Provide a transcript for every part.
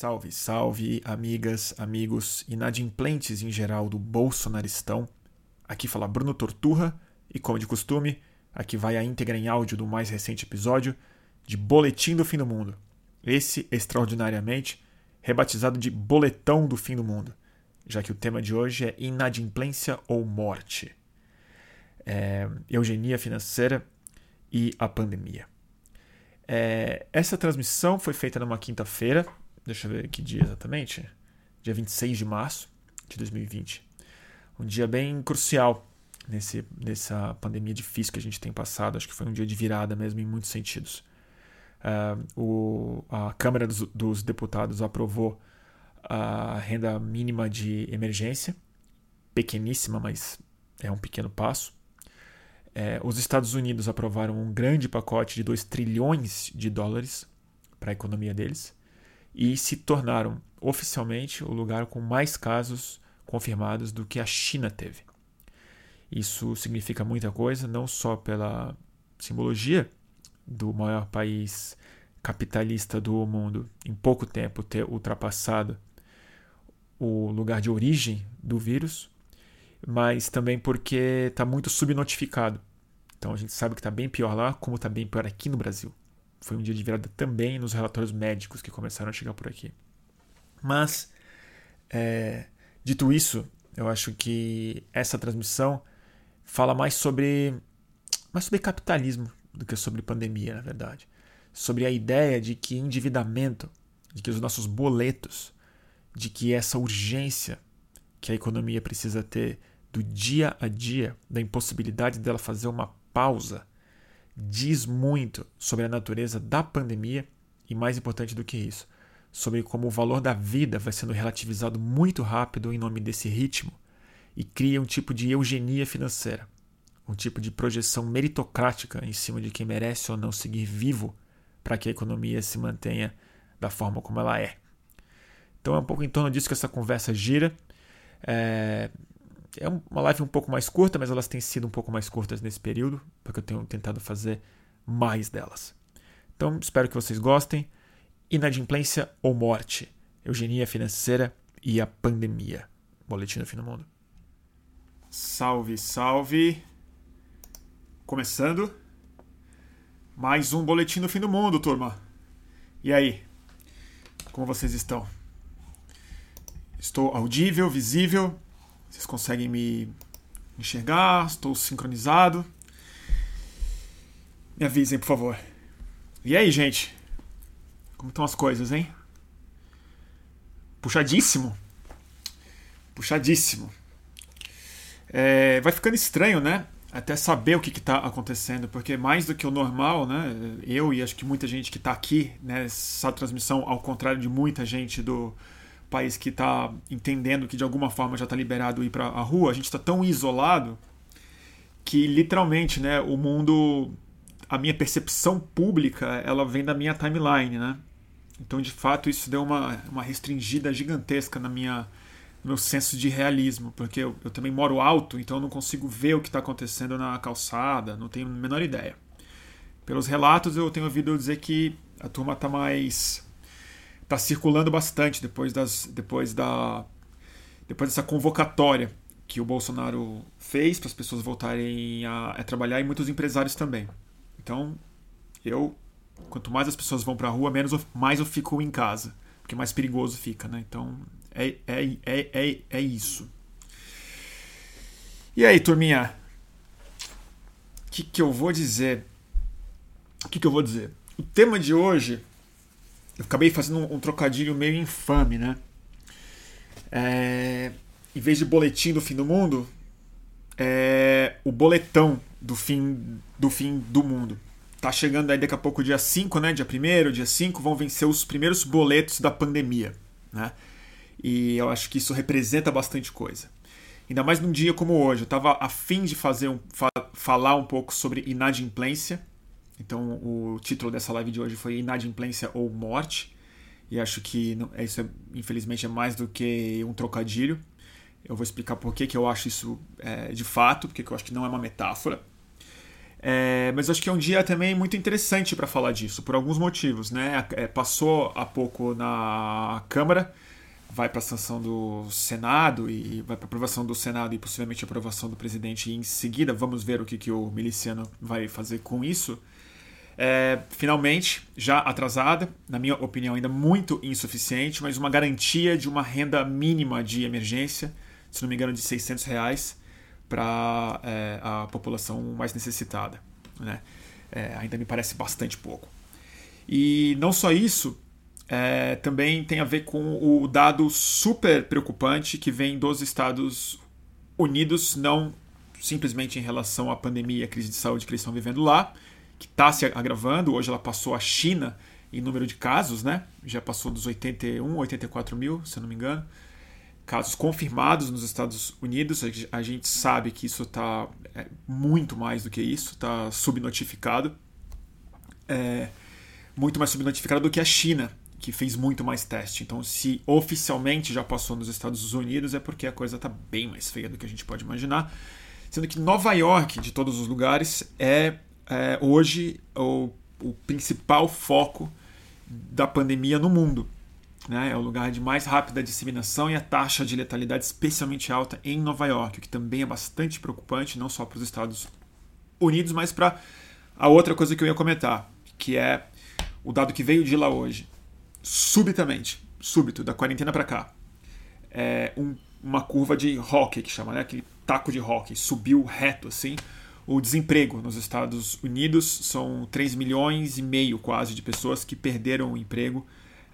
Salve, salve, amigas, amigos, inadimplentes em geral do Bolsonaristão. Aqui fala Bruno Torturra e, como de costume, aqui vai a íntegra em áudio do mais recente episódio de Boletim do Fim do Mundo. Esse, extraordinariamente, rebatizado de Boletão do Fim do Mundo, já que o tema de hoje é inadimplência ou morte, é, eugenia financeira e a pandemia. É, essa transmissão foi feita numa quinta-feira, deixa eu ver que dia exatamente, dia 26 de março de 2020. Um dia bem crucial nesse, nessa pandemia difícil que a gente tem passado. Acho que foi um dia de virada mesmo em muitos sentidos. Uh, o, a Câmara dos, dos Deputados aprovou a renda mínima de emergência, pequeníssima, mas é um pequeno passo. É, os Estados Unidos aprovaram um grande pacote de 2 trilhões de dólares para a economia deles e se tornaram oficialmente o lugar com mais casos confirmados do que a China teve. Isso significa muita coisa, não só pela simbologia do maior país capitalista do mundo em pouco tempo ter ultrapassado o lugar de origem do vírus, mas também porque está muito subnotificado. Então a gente sabe que está bem pior lá, como está bem pior aqui no Brasil. Foi um dia de virada também nos relatórios médicos que começaram a chegar por aqui. Mas, é, dito isso, eu acho que essa transmissão fala mais sobre, mais sobre capitalismo do que sobre pandemia, na verdade. Sobre a ideia de que endividamento, de que os nossos boletos, de que essa urgência que a economia precisa ter do dia a dia, da impossibilidade dela fazer uma pausa diz muito sobre a natureza da pandemia e, mais importante do que isso, sobre como o valor da vida vai sendo relativizado muito rápido em nome desse ritmo e cria um tipo de eugenia financeira, um tipo de projeção meritocrática em cima de quem merece ou não seguir vivo para que a economia se mantenha da forma como ela é. Então é um pouco em torno disso que essa conversa gira. É, é uma live um pouco mais curta, mas elas têm sido um pouco mais curtas nesse período, porque eu tenho tentado fazer mais delas. Então, espero que vocês gostem. Inadimplência ou morte? Eugenia financeira e a pandemia. Boletim do Fim do Mundo. Salve, salve! Começando mais um Boletim do Fim do Mundo, turma. E aí? Como vocês estão? Estou audível, visível, vocês conseguem me enxergar? Estou sincronizado? Me avisem, por favor. E aí, gente? Como estão as coisas, hein? Puxadíssimo. Puxadíssimo. É, vai ficando estranho, né? Até saber o que está acontecendo, porque mais do que o normal, né? Eu e acho que muita gente que está aqui nessa transmissão, ao contrário de muita gente do, país que está entendendo que de alguma forma já está liberado ir para a rua, a gente está tão isolado que literalmente, né, o mundo, a minha percepção pública, ela vem da minha timeline, né? Então, de fato, isso deu uma, uma restringida gigantesca na minha no meu senso de realismo, porque eu, eu também moro alto, então eu não consigo ver o que está acontecendo na calçada, não tenho a menor ideia. Pelos relatos, eu tenho ouvido dizer que a turma está mais está circulando bastante depois, das, depois, da, depois dessa convocatória que o Bolsonaro fez para as pessoas voltarem a, a, trabalhar e muitos empresários também. Então, eu, quanto mais as pessoas vão para a rua, menos mais eu fico em casa, porque mais perigoso fica, né? Então, é, é, é, é, é isso. E aí, turminha? O que, que eu vou dizer? O que, que eu vou dizer? O tema de hoje eu acabei fazendo um, um trocadilho meio infame, né? É, em vez de boletim do fim do mundo, é o boletão do fim do fim do mundo. Tá chegando aí daqui a pouco dia 5, né? Dia 1 dia 5 vão vencer os primeiros boletos da pandemia, né? E eu acho que isso representa bastante coisa. Ainda mais num dia como hoje. Eu estava afim de fazer um, fa falar um pouco sobre inadimplência, então o título dessa live de hoje foi Inadimplência ou Morte. E acho que não, é, isso, é, infelizmente, é mais do que um trocadilho. Eu vou explicar por que, que eu acho isso é, de fato, porque eu acho que não é uma metáfora. É, mas acho que é um dia também muito interessante para falar disso, por alguns motivos. Né? É, passou há pouco na Câmara, vai para a sanção do Senado e vai para aprovação do Senado e possivelmente aprovação do presidente. E em seguida, vamos ver o que, que o miliciano vai fazer com isso. É, finalmente, já atrasada, na minha opinião, ainda muito insuficiente, mas uma garantia de uma renda mínima de emergência, se não me engano, de 600 reais para é, a população mais necessitada. Né? É, ainda me parece bastante pouco. E não só isso, é, também tem a ver com o dado super preocupante que vem dos Estados Unidos, não simplesmente em relação à pandemia e à crise de saúde que eles estão vivendo lá, que está se agravando. Hoje ela passou a China em número de casos, né? Já passou dos 81, 84 mil, se eu não me engano casos confirmados nos Estados Unidos. A gente sabe que isso está é, muito mais do que isso, está subnotificado. É, muito mais subnotificado do que a China, que fez muito mais teste. Então, se oficialmente já passou nos Estados Unidos, é porque a coisa está bem mais feia do que a gente pode imaginar. Sendo que Nova York, de todos os lugares, é, é hoje o, o principal foco da pandemia no mundo. Né? É o lugar de mais rápida disseminação e a taxa de letalidade especialmente alta em Nova York, o que também é bastante preocupante, não só para os Estados Unidos, mas para a outra coisa que eu ia comentar, que é o dado que veio de lá hoje. Subitamente, súbito, da quarentena para cá, é um, uma curva de hockey, que chama, né? aquele taco de hockey, subiu reto assim. O desemprego nos Estados Unidos são 3 milhões e meio quase de pessoas que perderam o emprego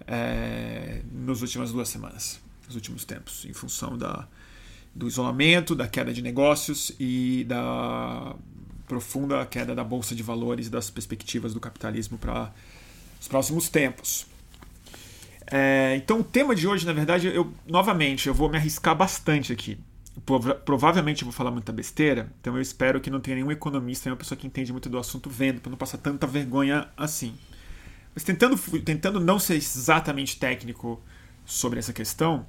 é, nas últimas duas semanas, nos últimos tempos, em função da, do isolamento, da queda de negócios e da profunda queda da bolsa de valores das perspectivas do capitalismo para os próximos tempos. É, então o tema de hoje, na verdade, eu novamente eu vou me arriscar bastante aqui. Provavelmente eu vou falar muita besteira, então eu espero que não tenha nenhum economista, nenhuma pessoa que entende muito do assunto vendo, para não passar tanta vergonha assim. Mas tentando, tentando não ser exatamente técnico sobre essa questão,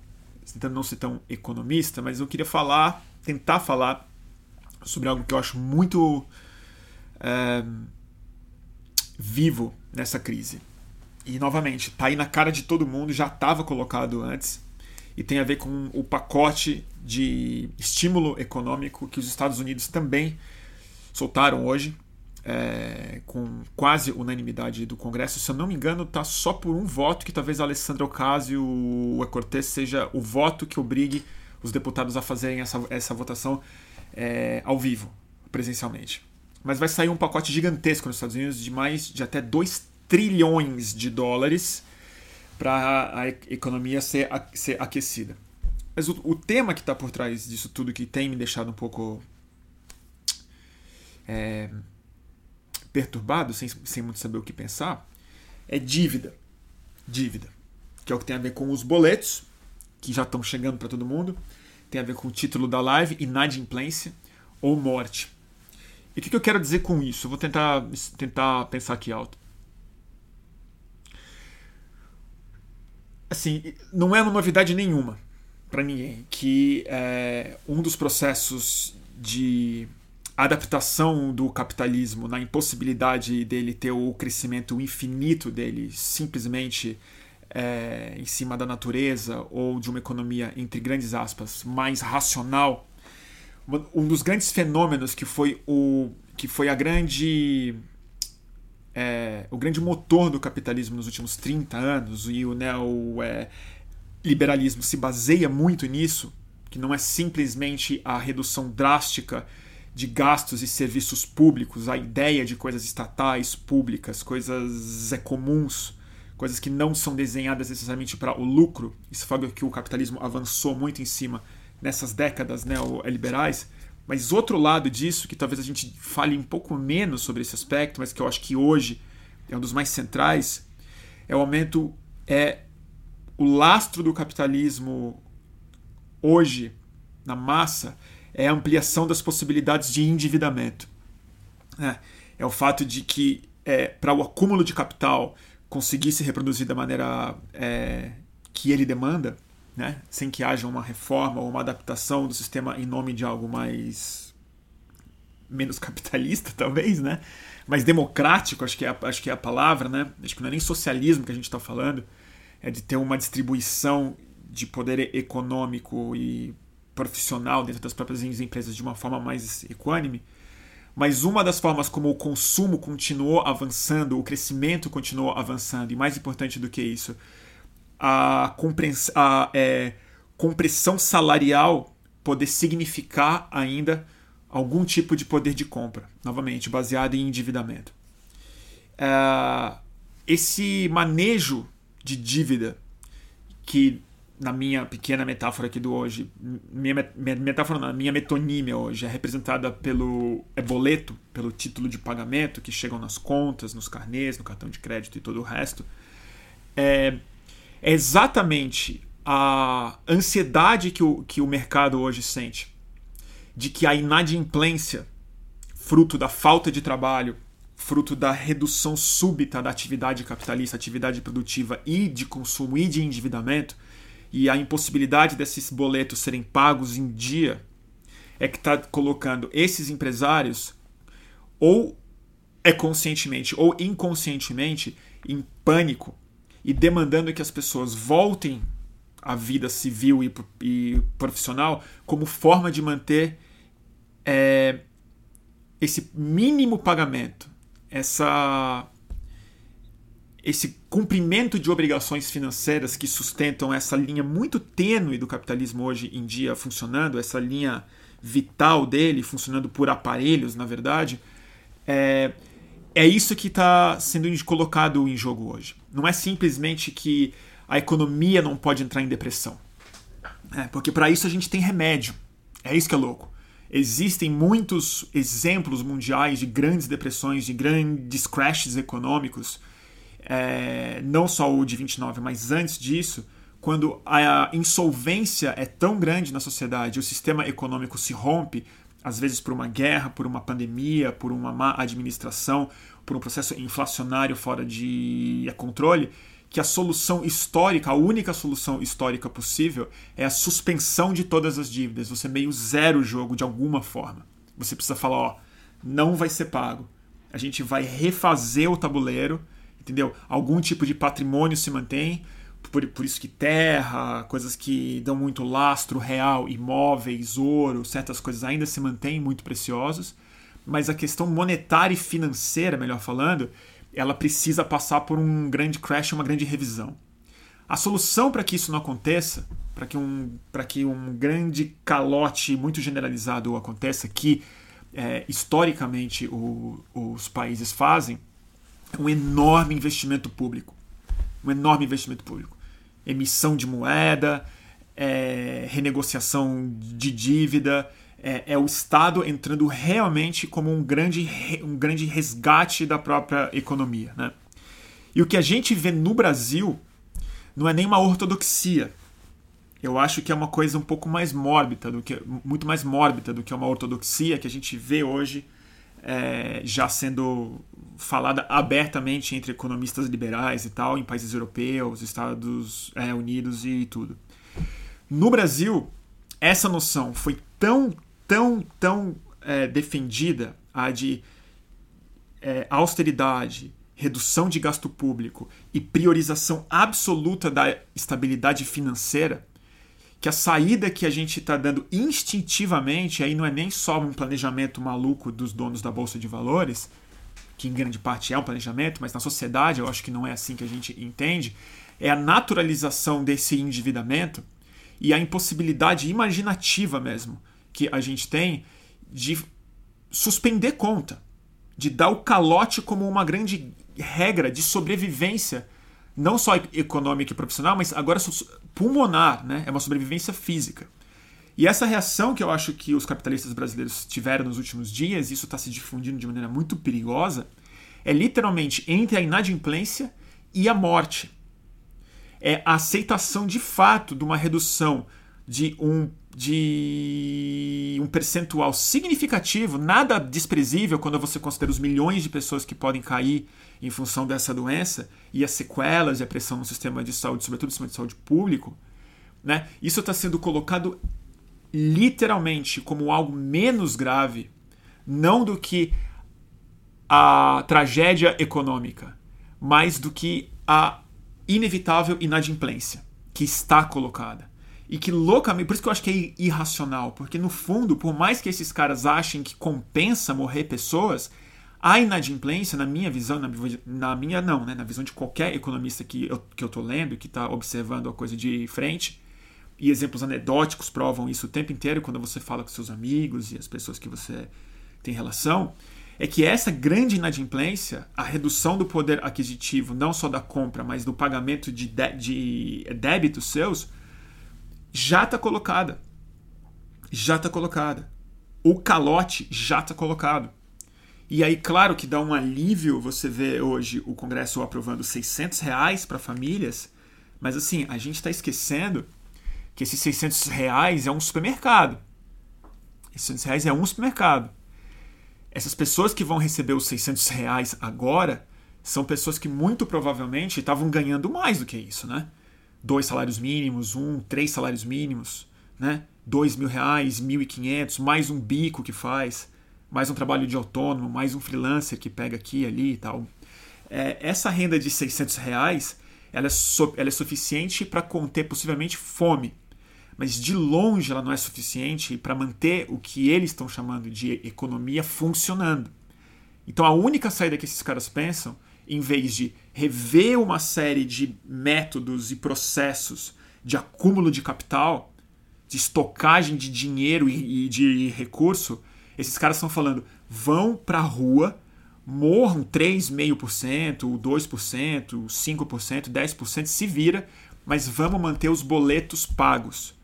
tentando não ser tão economista, mas eu queria falar, tentar falar sobre algo que eu acho muito é, vivo nessa crise. E novamente, está aí na cara de todo mundo, já estava colocado antes, e tem a ver com o pacote de estímulo econômico que os Estados Unidos também soltaram hoje é, com quase unanimidade do Congresso. Se eu não me engano, está só por um voto que talvez Alessandra Ocasio-Cortez seja o voto que obrigue os deputados a fazerem essa, essa votação é, ao vivo, presencialmente. Mas vai sair um pacote gigantesco nos Estados Unidos de mais de até 2 trilhões de dólares para a economia ser, ser aquecida. Mas o, o tema que está por trás disso tudo, que tem me deixado um pouco é, perturbado, sem, sem muito saber o que pensar, é dívida. Dívida. Que é o que tem a ver com os boletos, que já estão chegando para todo mundo. Tem a ver com o título da live, inadimplência ou morte. E o que, que eu quero dizer com isso? Eu vou tentar, tentar pensar aqui alto. Assim, não é uma novidade nenhuma para ninguém que é, um dos processos de adaptação do capitalismo na impossibilidade dele ter o crescimento infinito dele simplesmente é, em cima da natureza ou de uma economia, entre grandes aspas, mais racional. Um dos grandes fenômenos que foi o que foi a grande é, o grande motor do capitalismo nos últimos 30 anos e o neoliberalismo se baseia muito nisso, que não é simplesmente a redução drástica de gastos e serviços públicos, a ideia de coisas estatais, públicas, coisas é, comuns, coisas que não são desenhadas necessariamente para o lucro. Isso foi algo que o capitalismo avançou muito em cima nessas décadas neoliberais. Mas outro lado disso, que talvez a gente fale um pouco menos sobre esse aspecto, mas que eu acho que hoje é um dos mais centrais, é o aumento, é o lastro do capitalismo hoje na massa é a ampliação das possibilidades de endividamento. É, é o fato de que, é, para o acúmulo de capital conseguir se reproduzir da maneira é, que ele demanda, né, sem que haja uma reforma ou uma adaptação do sistema em nome de algo mais menos capitalista, talvez, né? Mais democrático, acho que é, acho que é a palavra, né? Acho que não é nem socialismo que a gente está falando, é de ter uma distribuição de poder econômico e profissional dentro das próprias empresas de uma forma mais equânime. Mas uma das formas como o consumo continuou avançando, o crescimento continuou avançando, e mais importante do que isso, a, a é, compressão salarial poder significar ainda algum tipo de poder de compra, novamente, baseado em endividamento. É, esse manejo de dívida, que na minha pequena metáfora aqui do hoje, minha metáfora minha metonímia hoje é representada pelo é boleto, pelo título de pagamento que chegam nas contas, nos carnês, no cartão de crédito e todo o resto, é, é exatamente a ansiedade que o, que o mercado hoje sente de que a inadimplência, fruto da falta de trabalho, fruto da redução súbita da atividade capitalista, atividade produtiva e de consumo e de endividamento, e a impossibilidade desses boletos serem pagos em dia, é que está colocando esses empresários, ou é conscientemente ou inconscientemente, em pânico e demandando que as pessoas voltem à vida civil e, e profissional como forma de manter é, esse mínimo pagamento, essa esse cumprimento de obrigações financeiras que sustentam essa linha muito tênue do capitalismo hoje em dia funcionando, essa linha vital dele funcionando por aparelhos, na verdade, é, é isso que está sendo colocado em jogo hoje. Não é simplesmente que a economia não pode entrar em depressão. É, porque para isso a gente tem remédio. É isso que é louco. Existem muitos exemplos mundiais de grandes depressões, de grandes crashes econômicos é, não só o de 29, mas antes disso, quando a insolvência é tão grande na sociedade, o sistema econômico se rompe, às vezes por uma guerra, por uma pandemia, por uma má administração, por um processo inflacionário fora de controle, que a solução histórica, a única solução histórica possível é a suspensão de todas as dívidas. Você meio zero o jogo de alguma forma. Você precisa falar, ó, não vai ser pago. A gente vai refazer o tabuleiro entendeu? Algum tipo de patrimônio se mantém, por, por isso que terra, coisas que dão muito lastro real, imóveis, ouro, certas coisas ainda se mantêm muito preciosas, mas a questão monetária e financeira, melhor falando, ela precisa passar por um grande crash, uma grande revisão. A solução para que isso não aconteça, para que, um, que um grande calote muito generalizado aconteça, que é, historicamente o, os países fazem, um enorme investimento público. Um enorme investimento público. Emissão de moeda, é, renegociação de dívida, é, é, o Estado entrando realmente como um grande, um grande resgate da própria economia. Né? E o que a gente vê no Brasil não é nem uma ortodoxia. Eu acho que é uma coisa um pouco mais mórbida do que muito mais mórbida do que uma ortodoxia que a gente vê hoje é, já sendo falada abertamente entre economistas liberais e tal, em países europeus, Estados é, Unidos e tudo. No Brasil, essa noção foi tão, tão, tão é, defendida, a de é, austeridade, redução de gasto público e priorização absoluta da estabilidade financeira, que a saída que a gente está dando instintivamente, aí não é nem só um planejamento maluco dos donos da Bolsa de Valores, que em grande parte é um planejamento, mas na sociedade eu acho que não é assim que a gente entende, é a naturalização desse endividamento e a impossibilidade imaginativa mesmo que a gente tem de suspender conta, de dar o calote como uma grande regra de sobrevivência não só econômica e profissional, mas agora pulmonar, né? É uma sobrevivência física. E essa reação que eu acho que os capitalistas brasileiros tiveram nos últimos dias, isso está se difundindo de maneira muito perigosa, é literalmente entre a inadimplência e a morte. É a aceitação de fato de uma redução de um, de um percentual significativo, nada desprezível quando você considera os milhões de pessoas que podem cair em função dessa doença e as sequelas e a pressão no sistema de saúde, sobretudo no sistema de saúde público, né? Isso está sendo colocado literalmente como algo menos grave não do que a tragédia econômica, mais do que a inevitável inadimplência que está colocada. E que loucamente, por isso que eu acho que é irracional, porque no fundo, por mais que esses caras achem que compensa morrer pessoas, a inadimplência, na minha visão, na, na minha não, né, na visão de qualquer economista que eu, que eu tô lendo, que está observando a coisa de frente, e exemplos anedóticos provam isso o tempo inteiro quando você fala com seus amigos e as pessoas que você tem relação, é que essa grande inadimplência, a redução do poder aquisitivo, não só da compra, mas do pagamento de, de, de débitos seus, já está colocada. Já está colocada. O calote já está colocado. E aí, claro que dá um alívio você ver hoje o Congresso aprovando 600 reais para famílias, mas assim, a gente está esquecendo que esses 600 reais é um supermercado. Esses 600 reais é um supermercado. Essas pessoas que vão receber os 600 reais agora são pessoas que muito provavelmente estavam ganhando mais do que isso, né? Dois salários mínimos, um, três salários mínimos, né? Dois mil reais, mil e quinhentos, mais um bico que faz, mais um trabalho de autônomo, mais um freelancer que pega aqui e ali e tal. É, essa renda de 600 reais, ela é, ela é suficiente para conter possivelmente fome mas de longe ela não é suficiente para manter o que eles estão chamando de economia funcionando. Então a única saída que esses caras pensam, em vez de rever uma série de métodos e processos de acúmulo de capital, de estocagem de dinheiro e de recurso, esses caras estão falando: vão para a rua, morram 3,5%, 2%, 5%, 10%, se vira, mas vamos manter os boletos pagos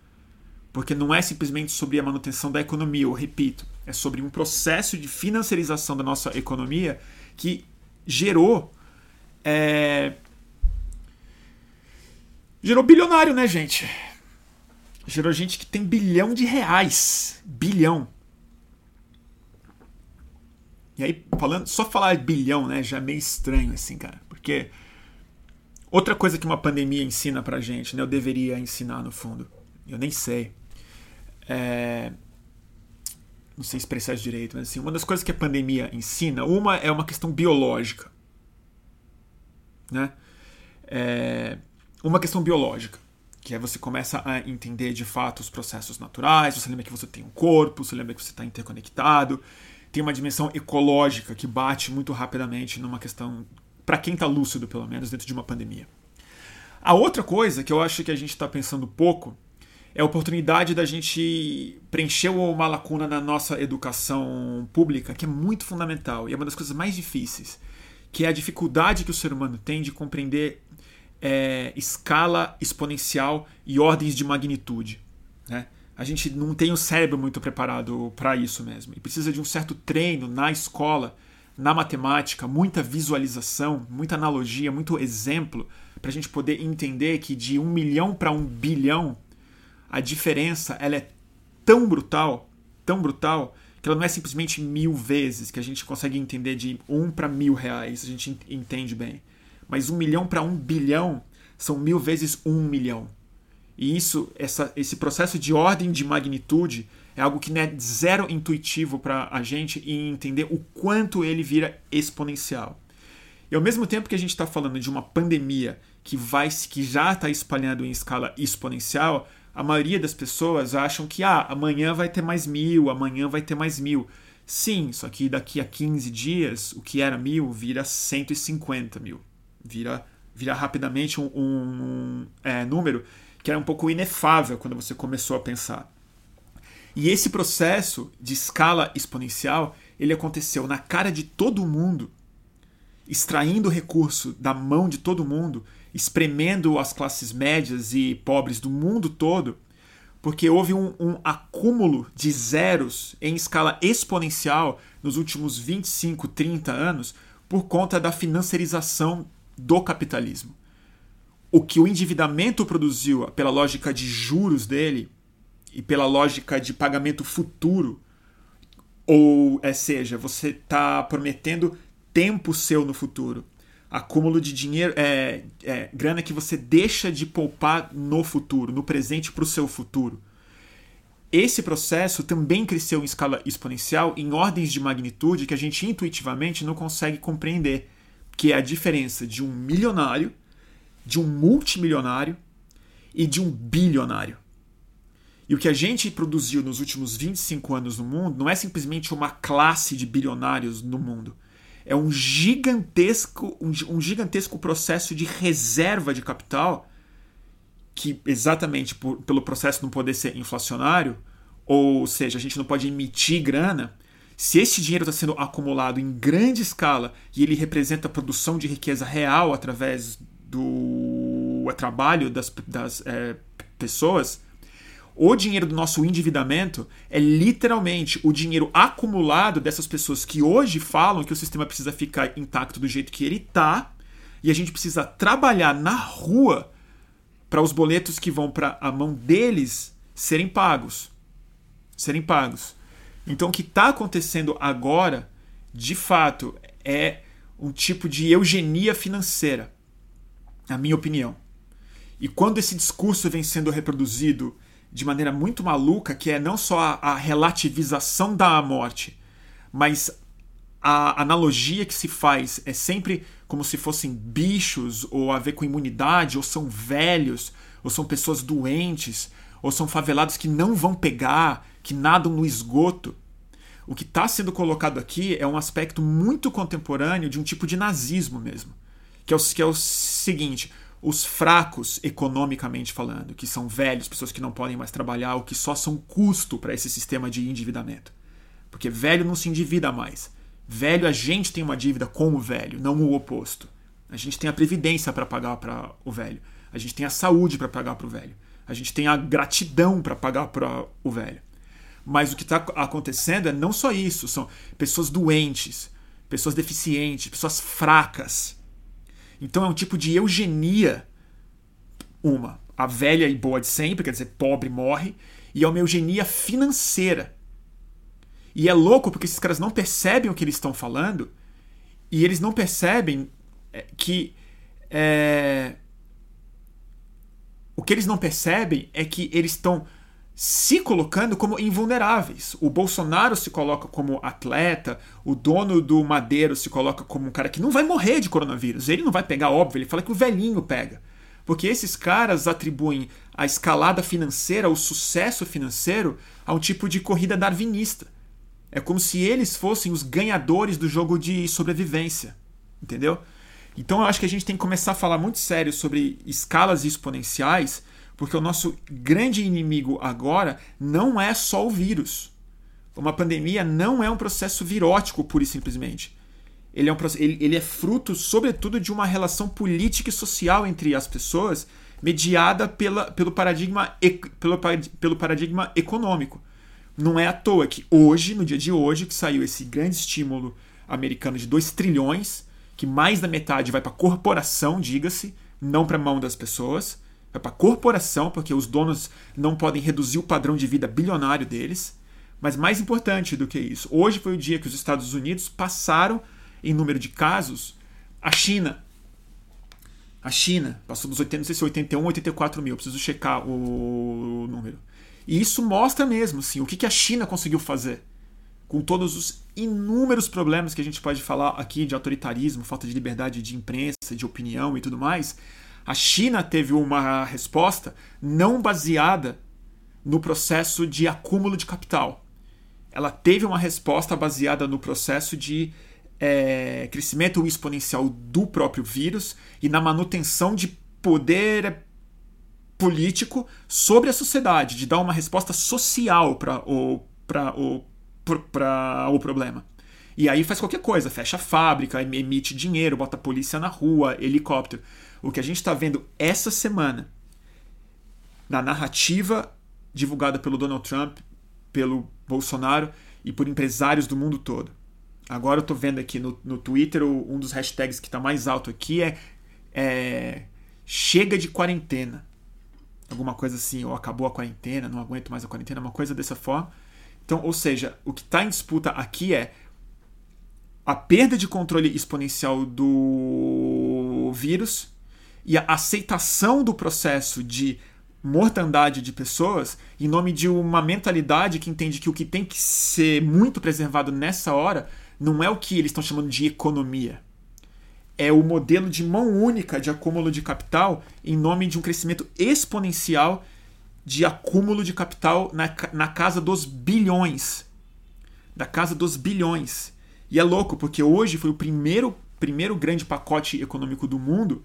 porque não é simplesmente sobre a manutenção da economia, eu repito, é sobre um processo de financiarização da nossa economia que gerou. É... Gerou bilionário, né, gente? Gerou gente que tem bilhão de reais. Bilhão. E aí, falando, só falar bilhão, né, já é meio estranho, assim, cara. Porque outra coisa que uma pandemia ensina pra gente, né, eu deveria ensinar no fundo. Eu nem sei. É, não sei expressar direito, mas assim, uma das coisas que a pandemia ensina, uma é uma questão biológica. Né? É, uma questão biológica, que é você começa a entender de fato os processos naturais, você lembra que você tem um corpo, você lembra que você está interconectado, tem uma dimensão ecológica que bate muito rapidamente numa questão, para quem está lúcido pelo menos, dentro de uma pandemia. A outra coisa que eu acho que a gente está pensando pouco é a oportunidade da gente preencher uma lacuna na nossa educação pública que é muito fundamental e é uma das coisas mais difíceis, que é a dificuldade que o ser humano tem de compreender é, escala exponencial e ordens de magnitude. Né? A gente não tem o cérebro muito preparado para isso mesmo e precisa de um certo treino na escola, na matemática, muita visualização, muita analogia, muito exemplo para a gente poder entender que de um milhão para um bilhão a diferença ela é tão brutal, tão brutal, que ela não é simplesmente mil vezes que a gente consegue entender de um para mil reais, a gente entende bem. Mas um milhão para um bilhão são mil vezes um milhão. E isso, essa, esse processo de ordem de magnitude é algo que não é zero intuitivo para a gente entender o quanto ele vira exponencial. E ao mesmo tempo que a gente está falando de uma pandemia que vai que já está espalhando em escala exponencial, a maioria das pessoas acham que ah, amanhã vai ter mais mil, amanhã vai ter mais mil. Sim, só que daqui a 15 dias, o que era mil vira 150 mil. Vira, vira rapidamente um, um, um é, número que era um pouco inefável quando você começou a pensar. E esse processo de escala exponencial, ele aconteceu na cara de todo mundo, extraindo recurso da mão de todo mundo espremendo as classes médias e pobres do mundo todo, porque houve um, um, acúmulo de zeros em escala exponencial nos últimos 25, 30 anos por conta da financiarização do capitalismo. O que o endividamento produziu pela lógica de juros dele e pela lógica de pagamento futuro, ou é, seja, você está prometendo tempo seu no futuro acúmulo de dinheiro, é, é, grana que você deixa de poupar no futuro, no presente para o seu futuro. esse processo também cresceu em escala exponencial em ordens de magnitude que a gente intuitivamente não consegue compreender, que é a diferença de um milionário, de um multimilionário e de um bilionário. E o que a gente produziu nos últimos 25 anos no mundo não é simplesmente uma classe de bilionários no mundo. É um gigantesco, um, gigantesco processo de reserva de capital que exatamente por, pelo processo não poder ser inflacionário, ou seja, a gente não pode emitir grana, se esse dinheiro está sendo acumulado em grande escala e ele representa a produção de riqueza real através do trabalho das, das é, pessoas, o dinheiro do nosso endividamento é literalmente o dinheiro acumulado dessas pessoas que hoje falam que o sistema precisa ficar intacto do jeito que ele está e a gente precisa trabalhar na rua para os boletos que vão para a mão deles serem pagos. Serem pagos. Então o que está acontecendo agora, de fato, é um tipo de eugenia financeira, na minha opinião. E quando esse discurso vem sendo reproduzido de maneira muito maluca, que é não só a, relativização da morte, mas a analogia que se faz é sempre como se fossem bichos, ou a ver com imunidade, ou são velhos, ou são pessoas doentes, ou são favelados que não vão pegar, que nadam no esgoto. O que está sendo colocado aqui é um aspecto muito contemporâneo de um tipo de nazismo mesmo. Que é o, que é o seguinte: os fracos, economicamente falando, que são velhos, pessoas que não podem mais trabalhar, ou que só são custo para esse sistema de endividamento. Porque velho não se endivida mais. Velho, a gente tem uma dívida com o velho, não o oposto. A gente tem a previdência para pagar para o velho. A gente tem a saúde para pagar para o velho. A gente tem a gratidão para pagar para o velho. Mas o que está acontecendo é não só isso, são pessoas doentes, pessoas deficientes, pessoas fracas. Então é um tipo de eugenia. Uma, a velha e boa de sempre, quer dizer, pobre morre, e é uma eugenia financeira. E é louco porque esses caras não percebem o que eles estão falando e eles não percebem é, que. É... O que eles não percebem é que eles estão se colocando como invulneráveis. O Bolsonaro se coloca como atleta, o dono do Madeiro se coloca como um cara que não vai morrer de coronavírus. Ele não vai pegar, óbvio, ele fala que o velhinho pega. Porque esses caras atribuem a escalada financeira, o sucesso financeiro, a um tipo de corrida darwinista. É como se eles fossem os ganhadores do jogo de sobrevivência. Entendeu? Então eu acho que a gente tem que começar a falar muito sério sobre escalas exponenciais, porque o nosso grande inimigo agora não é só o vírus. Uma pandemia não é um processo virótico, pura e simplesmente. Ele é, um, ele, ele é fruto, sobretudo, de uma relação política e social entre as pessoas, mediada pela, pelo, paradigma, pelo, pelo paradigma econômico. Não é à toa que hoje, no dia de hoje, que saiu esse grande estímulo americano de 2 trilhões, que mais da metade vai para corporação, diga-se, não para a mão das pessoas, vai para corporação, porque os donos não podem reduzir o padrão de vida bilionário deles. Mas mais importante do que isso, hoje foi o dia que os Estados Unidos passaram em número de casos a China. A China passou dos 80, não sei se 81 ou 84 mil, preciso checar o número. E isso mostra mesmo assim, o que a China conseguiu fazer com todos os inúmeros problemas que a gente pode falar aqui de autoritarismo, falta de liberdade de imprensa, de opinião e tudo mais. A China teve uma resposta não baseada no processo de acúmulo de capital. Ela teve uma resposta baseada no processo de é, crescimento exponencial do próprio vírus e na manutenção de poder político sobre a sociedade, de dar uma resposta social para o, o, o problema. E aí faz qualquer coisa, fecha a fábrica, emite dinheiro, bota a polícia na rua, helicóptero. O que a gente está vendo essa semana, na narrativa divulgada pelo Donald Trump, pelo Bolsonaro e por empresários do mundo todo. Agora eu estou vendo aqui no, no Twitter, um dos hashtags que está mais alto aqui é, é chega de quarentena alguma coisa assim, ou acabou a quarentena, não aguento mais a quarentena, uma coisa dessa forma. Então, ou seja, o que está em disputa aqui é a perda de controle exponencial do vírus e a aceitação do processo de mortandade de pessoas, em nome de uma mentalidade que entende que o que tem que ser muito preservado nessa hora não é o que eles estão chamando de economia. É o modelo de mão única de acúmulo de capital em nome de um crescimento exponencial de acúmulo de capital na, na casa dos bilhões. Da casa dos bilhões. E é louco, porque hoje foi o primeiro, primeiro grande pacote econômico do mundo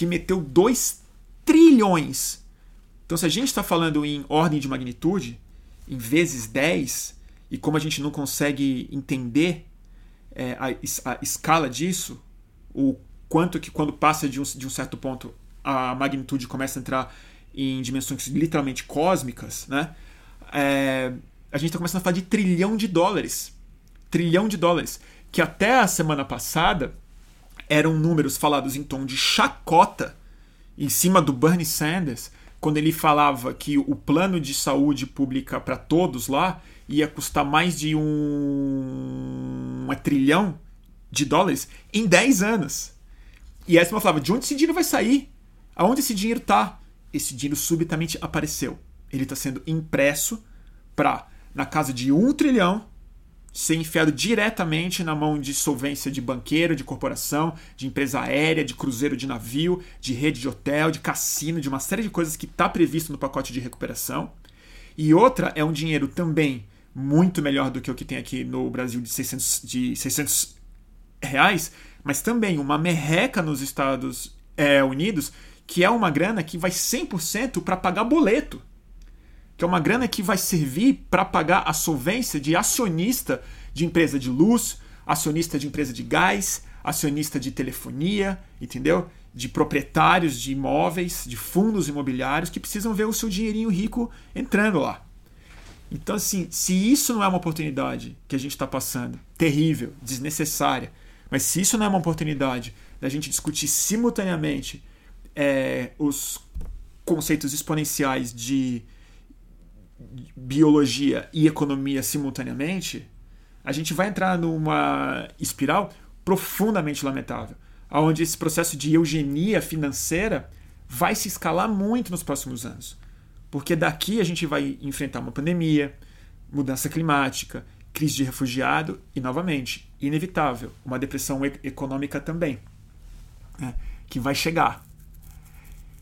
que meteu 2 trilhões. Então, se a gente está falando em ordem de magnitude, em vezes 10, e como a gente não consegue entender é, a, a, escala disso, o quanto que quando passa de um, de um certo ponto a magnitude começa a entrar em dimensões literalmente cósmicas, né? É, a gente está começando a falar de trilhão de dólares. Trilhão de dólares. Que até a semana passada eram números falados em tom de chacota em cima do Bernie Sanders, quando ele falava que o plano de saúde pública para todos lá ia custar mais de um, um trilhão de dólares em 10 anos. E aí você falava, de onde esse dinheiro vai sair? Aonde esse dinheiro está? Esse dinheiro subitamente apareceu. Ele está sendo impresso para, na casa de um trilhão, ser enfiado diretamente na mão de solvência de banqueiro, de corporação, de empresa aérea, de cruzeiro de navio, de rede de hotel, de cassino, de uma série de coisas que está previsto no pacote de recuperação. E outra é um dinheiro também muito melhor do que o que tem aqui no Brasil de 600, de 600 reais, mas também uma merreca nos Estados é, Unidos, que é uma grana que vai 100% para pagar boleto que é uma grana que vai servir para pagar a solvência de acionista de empresa de luz, acionista de empresa de gás, acionista de telefonia, entendeu? De proprietários de imóveis, de fundos imobiliários que precisam ver o seu dinheirinho rico entrando lá. Então, assim, se isso não é uma oportunidade que a gente está passando, terrível, desnecessária, mas se isso não é uma oportunidade da gente discutir simultaneamente é, os conceitos exponenciais de biologia e economia simultaneamente, a gente vai entrar numa espiral profundamente lamentável, onde esse processo de eugenia financeira vai se escalar muito nos próximos anos. Porque daqui a gente vai enfrentar uma pandemia, mudança climática, crise de refugiado e, novamente, inevitável, uma depressão econômica também, né, que vai chegar.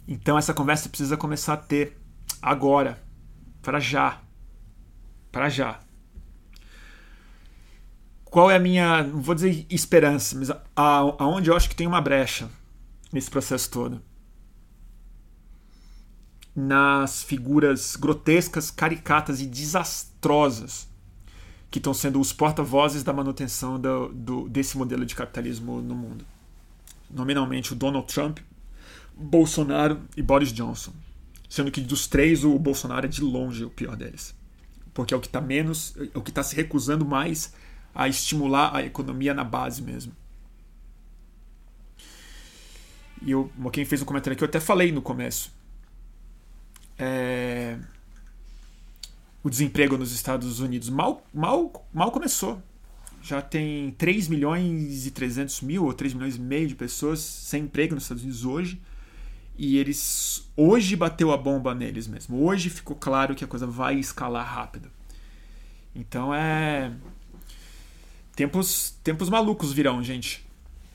Então essa conversa precisa começar a ter agora, para já. Para já. Qual é a minha, não vou dizer esperança, mas aonde eu acho que tem uma brecha nesse processo todo? Nas figuras grotescas, caricatas e desastrosas que estão sendo os porta-vozes da manutenção do, do, desse modelo de capitalismo no mundo. Nominalmente o Donald Trump, Bolsonaro e Boris Johnson. Sendo que dos três, o Bolsonaro é de longe o pior deles. Porque é o que está menos, é o que está se recusando mais a estimular a economia na base mesmo. E eu, quem fez um comentário aqui, eu até falei no começo. É... O desemprego nos Estados Unidos mal, mal, mal começou. Já tem 3 milhões e 300 mil ou 3 milhões e meio de pessoas sem emprego nos Estados Unidos hoje. E eles. Hoje bateu a bomba neles mesmo. Hoje ficou claro que a coisa vai escalar rápido. Então é. Tempos, tempos malucos virão, gente.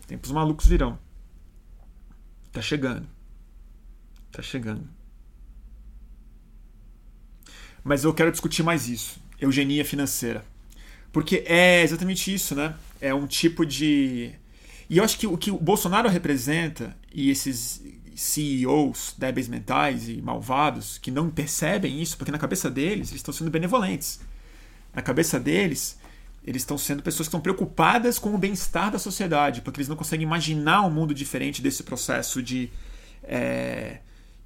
Tempos malucos virão. Tá chegando. Tá chegando. Mas eu quero discutir mais isso. Eugenia financeira. Porque é exatamente isso, né? É um tipo de. E eu acho que o que o Bolsonaro representa e esses CEOs débeis mentais e malvados que não percebem isso, porque na cabeça deles eles estão sendo benevolentes. Na cabeça deles, eles estão sendo pessoas que estão preocupadas com o bem-estar da sociedade, porque eles não conseguem imaginar um mundo diferente desse processo de, é,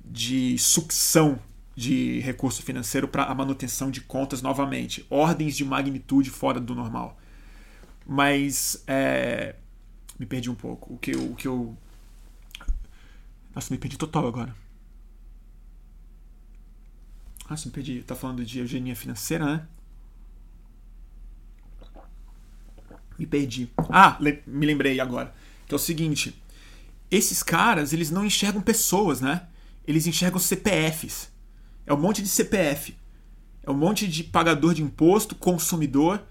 de sucção de recurso financeiro para a manutenção de contas novamente, ordens de magnitude fora do normal. Mas é, me perdi um pouco. O que eu, o que eu nossa, me perdi total agora. Nossa, me perdi. Tá falando de eugenia financeira, né? Me perdi. Ah, me lembrei agora. Que é o seguinte. Esses caras, eles não enxergam pessoas, né? Eles enxergam CPFs. É um monte de CPF. É um monte de pagador de imposto, consumidor.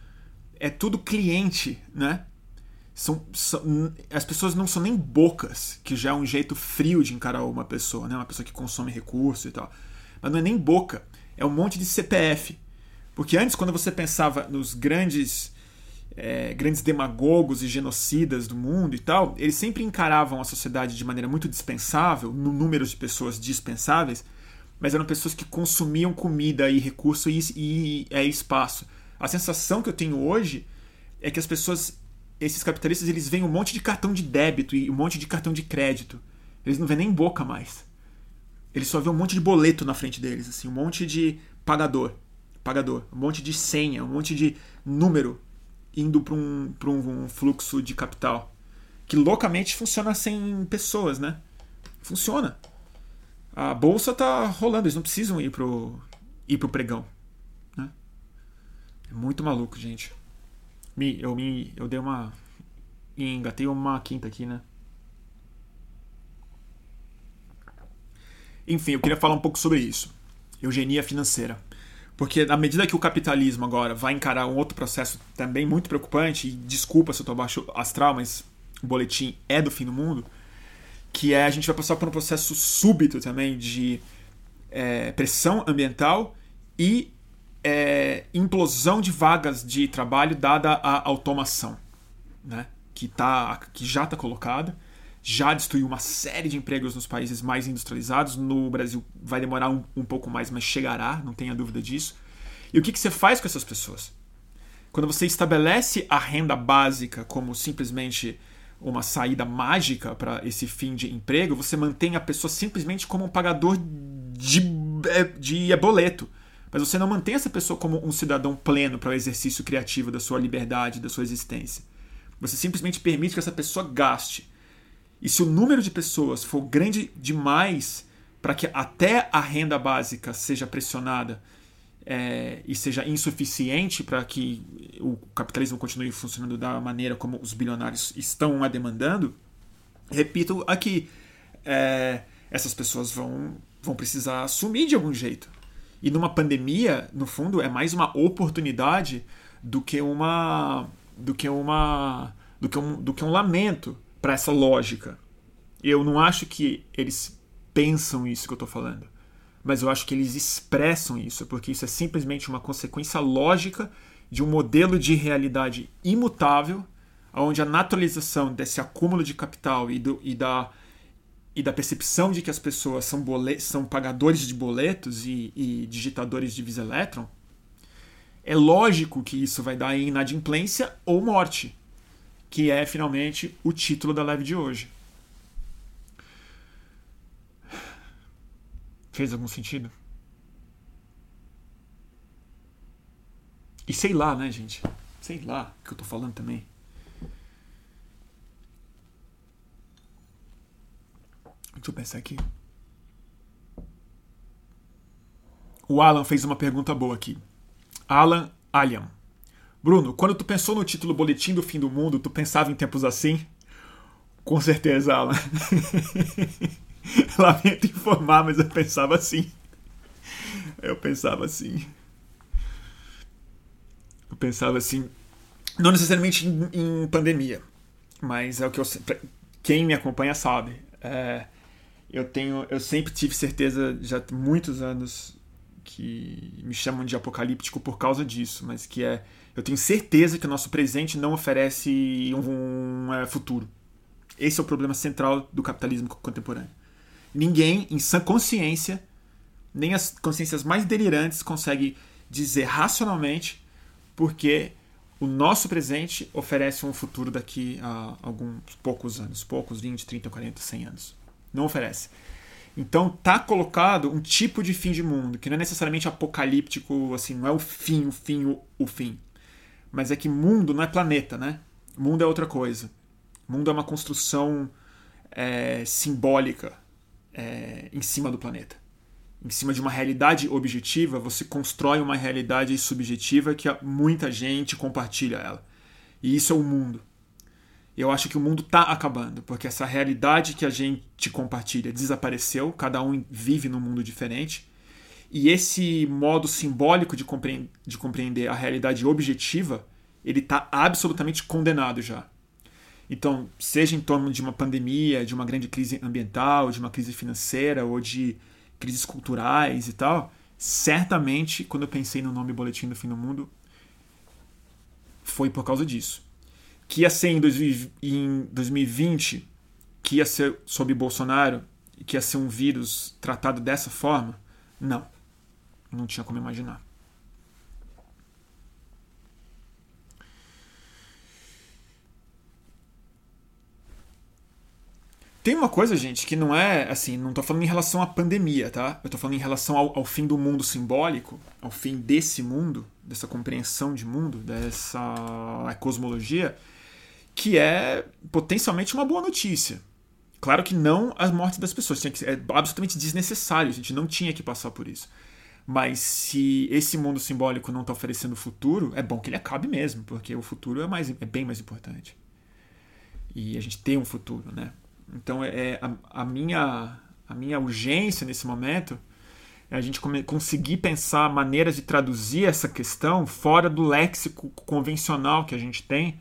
É tudo cliente, né? São, são, as pessoas não são nem bocas, que já é um jeito frio de encarar uma pessoa, né? Uma pessoa que consome recurso e tal. Mas não é nem boca, é um monte de CPF. Porque antes, quando você pensava nos grandes é, grandes demagogos e genocidas do mundo e tal, eles sempre encaravam a sociedade de maneira muito dispensável, no número de pessoas dispensáveis, mas eram pessoas que consumiam comida e recurso e, e é, espaço. A sensação que eu tenho hoje é que as pessoas, esses capitalistas, eles veem um monte de cartão de débito e um monte de cartão de crédito. Eles não vêem nem boca mais. Eles só vêem um monte de boleto na frente deles, assim, um monte de pagador, pagador, um monte de senha, um monte de número indo para um, um fluxo de capital. Que loucamente funciona sem pessoas, né? Funciona. A bolsa tá rolando, eles não precisam ir pro, ir pro pregão. Né? É muito maluco, gente. Eu, me, eu dei uma. Engatei uma quinta aqui, né? Enfim, eu queria falar um pouco sobre isso. Eugenia financeira. Porque à medida que o capitalismo agora vai encarar um outro processo também muito preocupante, e desculpa se eu estou baixo astral, mas o boletim é do fim do mundo, que é a gente vai passar por um processo súbito também de é, pressão ambiental e é, implosão de vagas de trabalho dada a automação, né? que, tá, que já está colocada já destruiu uma série de empregos nos países mais industrializados. No Brasil vai demorar um, um pouco mais, mas chegará, não tenha dúvida disso. E o que, que você faz com essas pessoas? Quando você estabelece a renda básica como simplesmente uma saída mágica para esse fim de emprego, você mantém a pessoa simplesmente como um pagador de, de boleto. Mas você não mantém essa pessoa como um cidadão pleno para o exercício criativo da sua liberdade, da sua existência. Você simplesmente permite que essa pessoa gaste e se o número de pessoas for grande demais para que até a renda básica seja pressionada é, e seja insuficiente para que o capitalismo continue funcionando da maneira como os bilionários estão a demandando, repito aqui, é, essas pessoas vão, vão precisar assumir de algum jeito. E numa pandemia, no fundo, é mais uma oportunidade do que uma do que uma do que um, do que um lamento para essa lógica. Eu não acho que eles pensam isso que eu estou falando, mas eu acho que eles expressam isso, porque isso é simplesmente uma consequência lógica de um modelo de realidade imutável, onde a naturalização desse acúmulo de capital e, do, e da e da percepção de que as pessoas são, são pagadores de boletos e, e digitadores de Visa Electron, é lógico que isso vai dar em inadimplência ou morte que é finalmente o título da live de hoje. Fez algum sentido? E sei lá, né, gente? Sei lá o que eu tô falando também. Deixa eu pensar aqui. O Alan fez uma pergunta boa aqui. Alan Aliam. Bruno, quando tu pensou no título Boletim do Fim do Mundo, tu pensava em tempos assim? Com certeza, Alan. Lamento informar, mas eu pensava assim. Eu pensava assim. Eu pensava assim. Não necessariamente em, em pandemia, mas é o que eu. Quem me acompanha sabe. É, eu tenho. Eu sempre tive certeza, já há muitos anos, que me chamam de apocalíptico por causa disso, mas que é eu tenho certeza que o nosso presente não oferece um, um é, futuro. Esse é o problema central do capitalismo contemporâneo. Ninguém, em sã consciência, nem as consciências mais delirantes, consegue dizer racionalmente porque o nosso presente oferece um futuro daqui a alguns poucos anos poucos, 20, 30, 40, 100 anos. Não oferece. Então tá colocado um tipo de fim de mundo que não é necessariamente apocalíptico, assim, não é o fim, o fim, o, o fim mas é que mundo não é planeta, né? Mundo é outra coisa. Mundo é uma construção é, simbólica é, em cima do planeta. Em cima de uma realidade objetiva, você constrói uma realidade subjetiva que muita gente compartilha ela. E isso é o mundo. Eu acho que o mundo está acabando, porque essa realidade que a gente compartilha desapareceu, cada um vive num mundo diferente. E esse modo simbólico de, compreender, de compreender a realidade objetiva, ele está absolutamente condenado já. Então, seja em torno de uma pandemia, de uma grande crise ambiental, de uma crise financeira ou de crises culturais e tal, certamente, quando eu pensei no nome Boletim do Fim do Mundo, foi por causa disso. Que ia ser em, 2020, que ia ser sob Bolsonaro, que ia ser um vírus tratado dessa forma, não. Não tinha como imaginar. Tem uma coisa, gente, que não é assim, não tô falando em relação à pandemia, tá? Eu tô falando em relação ao, ao, fim do mundo simbólico, ao fim desse mundo, dessa compreensão de mundo, dessa cosmologia, que é potencialmente uma boa notícia. Claro que não a morte das pessoas, que, é absolutamente desnecessário, a gente não tinha que passar por isso. Mas se esse mundo simbólico não está oferecendo futuro, é bom que ele acabe mesmo, porque o futuro é, mais, é bem mais importante. E a gente tem um futuro, né? Então é, é a, a, minha a minha urgência nesse momento é a gente conseguir pensar maneiras de traduzir essa questão fora do léxico convencional que a gente tem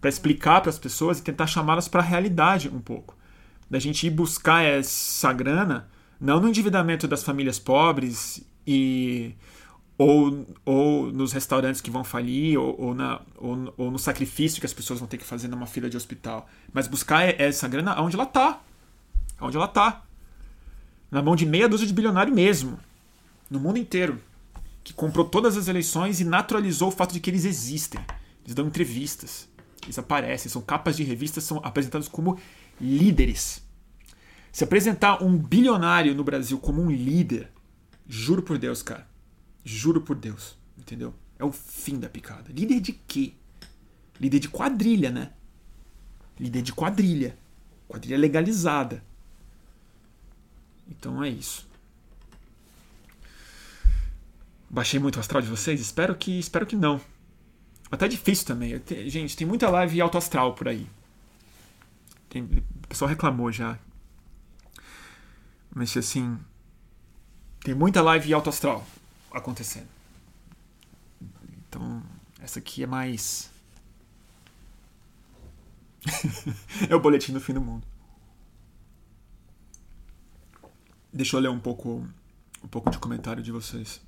para explicar para as pessoas e tentar chamá-las para a realidade um pouco. Da gente ir buscar essa grana não no endividamento das famílias pobres e ou, ou nos restaurantes que vão falir, ou, ou, na, ou, ou, no sacrifício que as pessoas vão ter que fazer numa fila de hospital. Mas buscar essa grana onde ela está. Onde ela está. Na mão de meia dúzia de bilionário mesmo. No mundo inteiro. Que comprou todas as eleições e naturalizou o fato de que eles existem. Eles dão entrevistas. Eles aparecem, são capas de revistas, são apresentados como líderes. Se apresentar um bilionário no Brasil como um líder, juro por Deus, cara Juro por Deus. Entendeu? É o fim da picada. Líder de quê? Líder de quadrilha, né? Líder de quadrilha. Quadrilha legalizada. Então é isso. Baixei muito o astral de vocês? Espero que, espero que não. Até é difícil também. Gente, tem muita live alto astral por aí. Tem, o pessoal reclamou já. Mas assim. Tem muita live alto astral acontecendo. Então, essa aqui é mais. é o boletim do fim do mundo. Deixa eu ler um pouco, um pouco de comentário de vocês.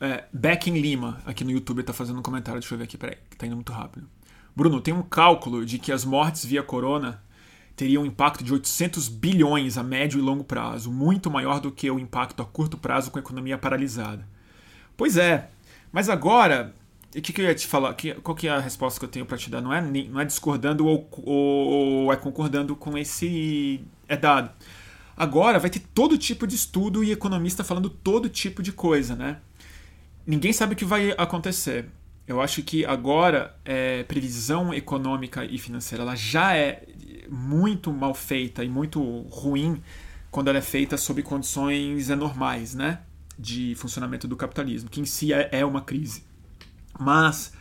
É, Beck em Lima, aqui no YouTube, tá fazendo um comentário. Deixa eu ver aqui, peraí, que tá indo muito rápido. Bruno, tem um cálculo de que as mortes via corona teria um impacto de 800 bilhões a médio e longo prazo, muito maior do que o impacto a curto prazo com a economia paralisada. Pois é, mas agora, o que, que, eu ia te falar? Que, qual que é a resposta que eu tenho para te dar? Não é, não é discordando ou, ou, ou é concordando com esse é dado. Agora vai ter todo tipo de estudo e economista falando todo tipo de coisa, né? Ninguém sabe o que vai acontecer. Eu acho que agora é, previsão econômica e financeira ela já é muito mal feita e muito ruim quando ela é feita sob condições anormais, né? De funcionamento do capitalismo, que em si é, é uma crise. Mas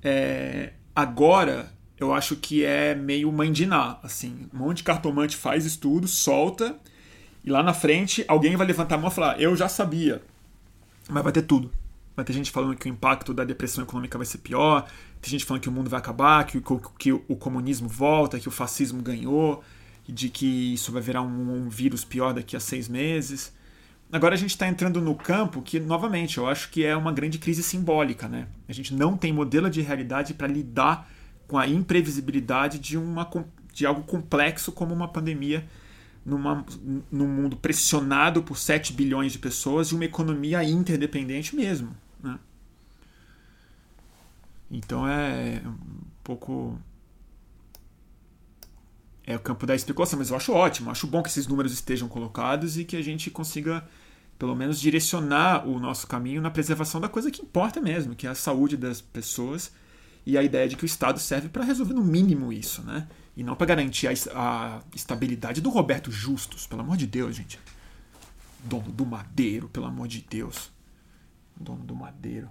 é, agora eu acho que é meio mandiná, assim, um monte de cartomante faz estudo, solta, e lá na frente alguém vai levantar a mão e falar, eu já sabia. Mas vai ter tudo. Vai ter gente falando que o impacto da depressão econômica vai ser pior, tem gente falando que o mundo vai acabar, que, que o comunismo volta, que o fascismo ganhou, de que isso vai virar um, um vírus pior daqui a seis meses. Agora a gente está entrando no campo que, novamente, eu acho que é uma grande crise simbólica. Né? A gente não tem modelo de realidade para lidar com a imprevisibilidade de, uma, de algo complexo como uma pandemia numa, num mundo pressionado por 7 bilhões de pessoas e uma economia interdependente mesmo. Né? Então é um pouco. É o campo da especulação, mas eu acho ótimo, acho bom que esses números estejam colocados e que a gente consiga, pelo menos, direcionar o nosso caminho na preservação da coisa que importa mesmo, que é a saúde das pessoas e a ideia de que o Estado serve para resolver no mínimo isso, né? E não para garantir a, a, estabilidade do Roberto Justus, pelo amor de Deus, gente. Dono do Madeiro, pelo amor de Deus. Dono do Madeiro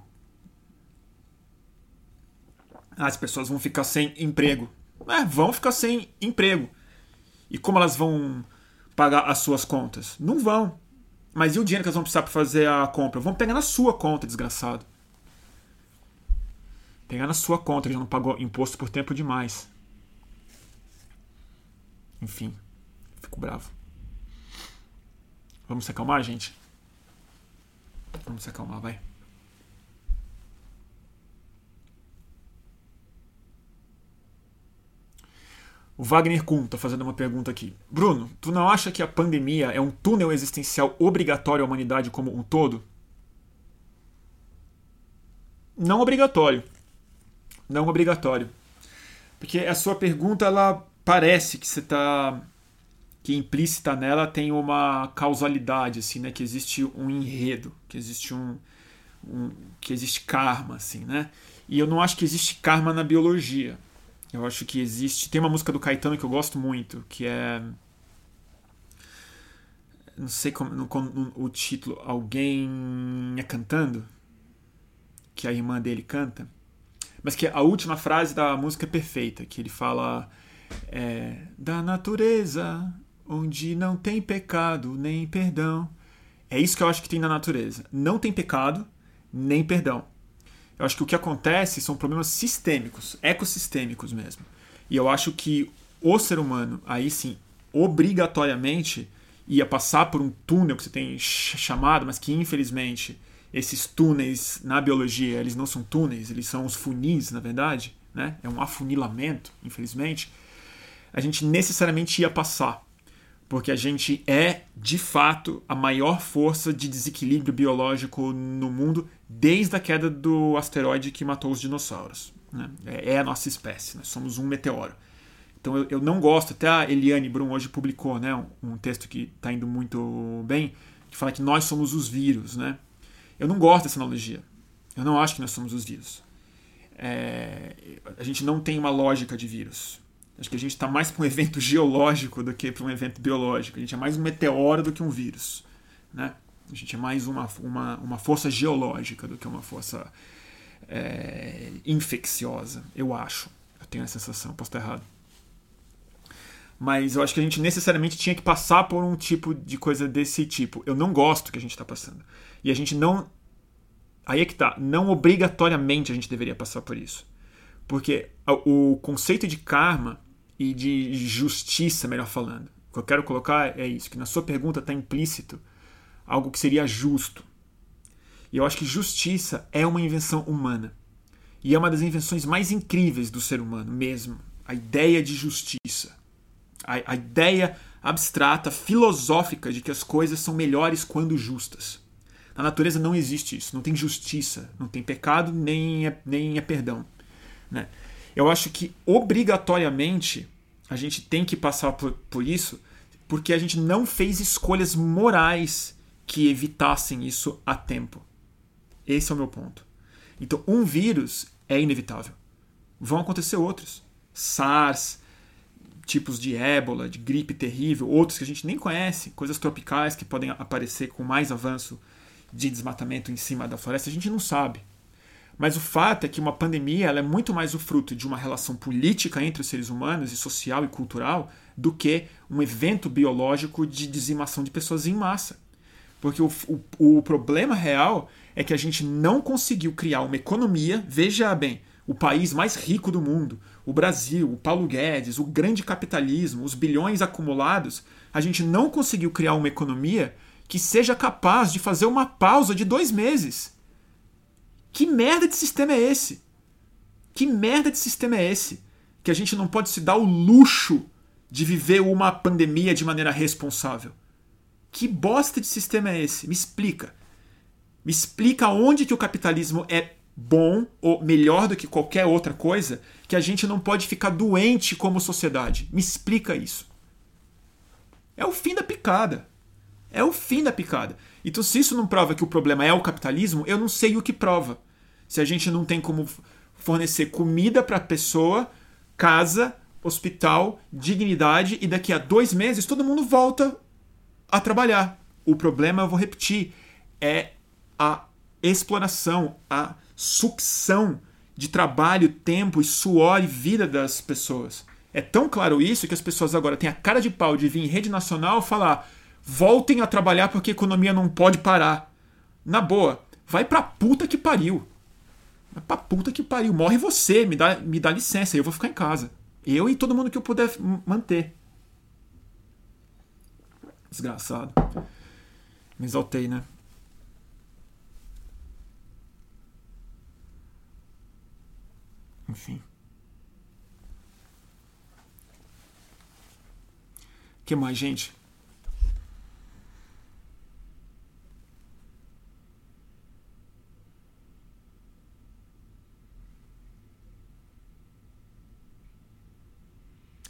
as pessoas vão ficar sem emprego. É, vão ficar sem emprego. E como elas vão pagar as suas contas? Não vão. Mas e o dinheiro que elas vão precisar para fazer a compra? Vão pegar na sua conta, desgraçado. Pegar na sua conta, que já não pagou imposto por tempo demais. Enfim, fico bravo. Vamos se acalmar, gente? Vamos se acalmar, vai. O Wagner Kuhn está fazendo uma pergunta aqui. Bruno, tu não acha que a pandemia é um túnel existencial obrigatório à humanidade como um todo? Não obrigatório. Não obrigatório. Porque a sua pergunta, ela parece que você está que implícita nela tem uma causalidade assim, né, que existe um enredo, que existe um, um que existe karma assim, né? E eu não acho que existe karma na biologia. Eu acho que existe. Tem uma música do Caetano que eu gosto muito, que é. Não sei como o título. Alguém é cantando? Que a irmã dele canta. Mas que a última frase da música é perfeita, que ele fala. É, da natureza, onde não tem pecado nem perdão. É isso que eu acho que tem na natureza. Não tem pecado nem perdão. Eu acho que o que acontece são problemas sistêmicos, ecossistêmicos mesmo. E eu acho que o ser humano, aí sim, obrigatoriamente ia passar por um túnel que você tem chamado, mas que infelizmente esses túneis na biologia, eles não são túneis, eles são os funis, na verdade, né? É um afunilamento, infelizmente. A gente necessariamente ia passar porque a gente é, de fato, a maior força de desequilíbrio biológico no mundo desde a queda do asteroide que matou os dinossauros. Né? É, é a nossa espécie, nós somos um meteoro. Então eu, eu, não gosto, até a Eliane Brum hoje publicou né, um, um texto que está indo muito bem, que fala que nós somos os vírus. Né? Eu não gosto dessa analogia. Eu não acho que nós somos os vírus. É, a gente não tem uma lógica de vírus. Acho que a gente está mais para um evento geológico do que para um evento biológico. A gente é mais um meteoro do que um vírus. Né? A gente é mais uma, uma, uma força geológica do que uma força é, infecciosa, eu acho. Eu tenho a sensação, posso estar errado. Mas eu acho que a gente necessariamente tinha que passar por um tipo de coisa desse tipo. Eu não gosto que a gente está passando. E a gente não. Aí é que tá. Não obrigatoriamente a gente deveria passar por isso. Porque o conceito de karma e de justiça, melhor falando. O que eu quero colocar é isso, que na sua pergunta está implícito algo que seria justo. E eu acho que justiça é uma invenção humana. E é uma das invenções mais incríveis do ser humano mesmo. A ideia de justiça. A, a ideia abstrata, filosófica de que as coisas são melhores quando justas. Na natureza não existe isso. Não tem justiça, não tem pecado, nem é, nem é perdão. Né? Eu acho que obrigatoriamente a gente tem que passar por, por isso porque a gente não fez escolhas morais que evitassem isso a tempo. Esse é o meu ponto. Então, um vírus é inevitável. Vão acontecer outros. SARS, tipos de ébola, de gripe terrível, outros que a gente nem conhece, coisas tropicais que podem aparecer com mais avanço de desmatamento em cima da floresta, a gente não sabe. Mas o fato é que uma pandemia é muito mais o fruto de uma relação política entre os seres humanos, e social e cultural, do que um evento biológico de dizimação de pessoas em massa. Porque o, o, o problema real é que a gente não conseguiu criar uma economia, veja bem, o país mais rico do mundo, o Brasil, o Paulo Guedes, o grande capitalismo, os bilhões acumulados, a gente não conseguiu criar uma economia que seja capaz de fazer uma pausa de dois meses que merda de sistema é esse? Que merda de sistema é esse? Que a gente não pode se dar o luxo de viver uma pandemia de maneira responsável. Que bosta de sistema é esse? Me explica. Me explica onde que o capitalismo é bom ou melhor do que qualquer outra coisa que a gente não pode ficar doente como sociedade. Me explica isso. É o fim da picada. É o fim da picada. Então, se isso não prova que o problema é o capitalismo, eu não sei o que prova. Se a gente não tem como fornecer comida para a pessoa, casa, hospital, dignidade, e daqui a dois meses todo mundo volta a trabalhar. O problema, eu vou repetir, é a exploração, a sucção de trabalho, tempo e suor e vida das pessoas. É tão claro isso que as pessoas agora têm a cara de pau de vir em rede nacional falar: voltem a trabalhar porque a economia não pode parar. Na boa, vai pra puta que pariu. Pra puta que pariu. Morre você, me dá, me dá licença, eu vou ficar em casa. Eu e todo mundo que eu puder manter. Desgraçado. Me exaltei, né? Enfim. que mais, gente?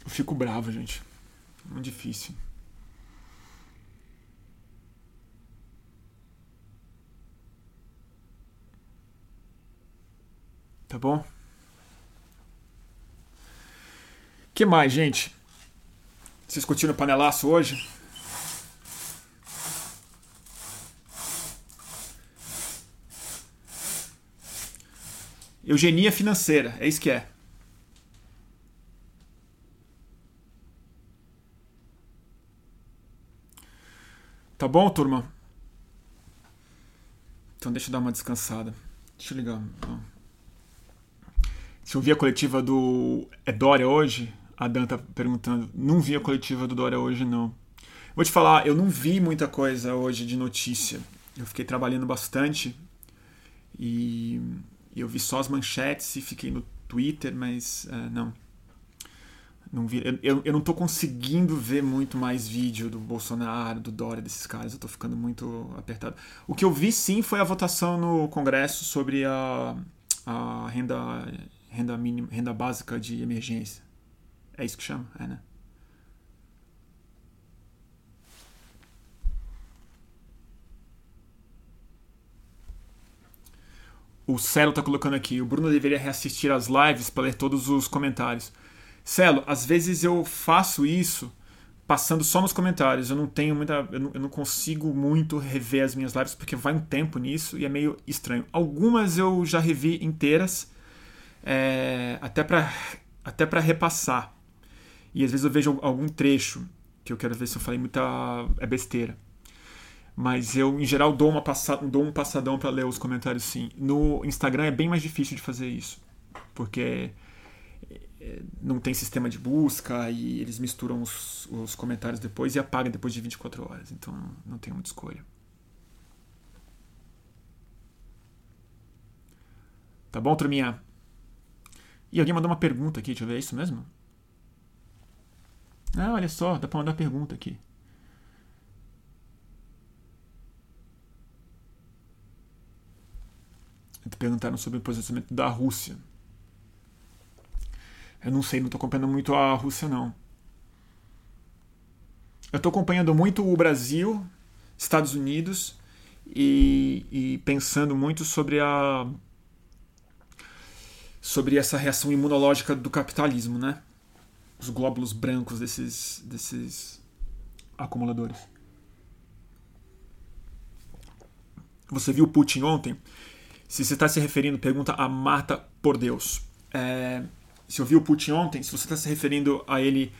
Eu fico bravo, gente. Muito difícil. Tá bom? que mais, gente? Vocês curtiram o panelaço hoje? Eugenia financeira, é isso que é. Tá bom, turma? Então deixa eu dar uma descansada. Deixa eu ligar. Se eu vi a coletiva do Edória hoje, a Dan tá perguntando. Não vi a coletiva do Dória hoje, não. Vou te falar, eu não vi muita coisa hoje de notícia. Eu fiquei trabalhando bastante e eu vi só as manchetes e fiquei no Twitter, mas uh, não. Não vi, eu, eu não tô conseguindo ver muito mais vídeo do Bolsonaro, do Dória, desses caras. Eu tô ficando muito apertado. O que eu vi sim foi a votação no Congresso sobre a, a renda, renda, mínima, renda básica de emergência. É isso que chama? É, né? O Celo tá colocando aqui. O Bruno deveria reassistir as lives para ler todos os comentários. Celo, às vezes eu faço isso passando só nos comentários. Eu não tenho muita. Eu não, eu não, consigo muito rever as minhas lives porque vai um tempo nisso e é meio estranho. Algumas eu já revi inteiras, é, até para até para repassar. E às vezes eu vejo algum trecho que eu quero ver se eu falei muita é besteira. Mas eu, em geral, dou, uma passada, dou um passadão para ler os comentários sim. No Instagram é bem mais difícil de fazer isso. Porque não tem sistema de busca e eles misturam os, os comentários depois e apagam depois de 24 horas. Então não tenho muita escolha. Tá bom, turminha? E alguém mandou uma pergunta aqui, deixa eu ver, é isso mesmo? Ah, olha só, dá para mandar pergunta aqui. Perguntaram sobre o posicionamento da Rússia. Eu não sei, não estou acompanhando muito a Rússia, não. Eu estou acompanhando muito o Brasil, Estados Unidos e, e, pensando muito sobre a sobre essa reação imunológica do capitalismo, né? os glóbulos brancos desses, desses acumuladores. Você viu Putin ontem? Se você está se referindo, pergunta a Marta por Deus. É, se eu vi o Putin ontem, se você está se referindo a ele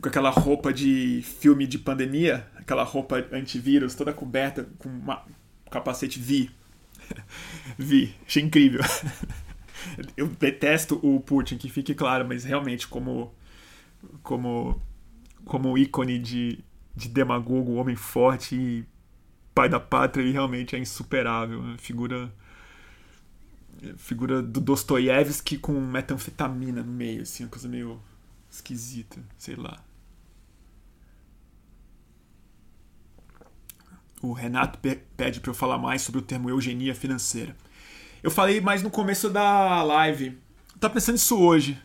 com aquela roupa de filme de pandemia, aquela roupa antivírus toda coberta com uma, um capacete, vi. vi, achei incrível. eu detesto o Putin, que fique claro, mas realmente como como, como ícone de, de demagogo, homem forte e pai da pátria, ele realmente é insuperável. Né? Figura figura do Dostoiévski com metanfetamina no meio, assim, uma coisa meio esquisita, sei lá. O Renato pede para eu falar mais sobre o termo eugenia financeira. Eu falei mais no começo da live. Tá pensando isso hoje.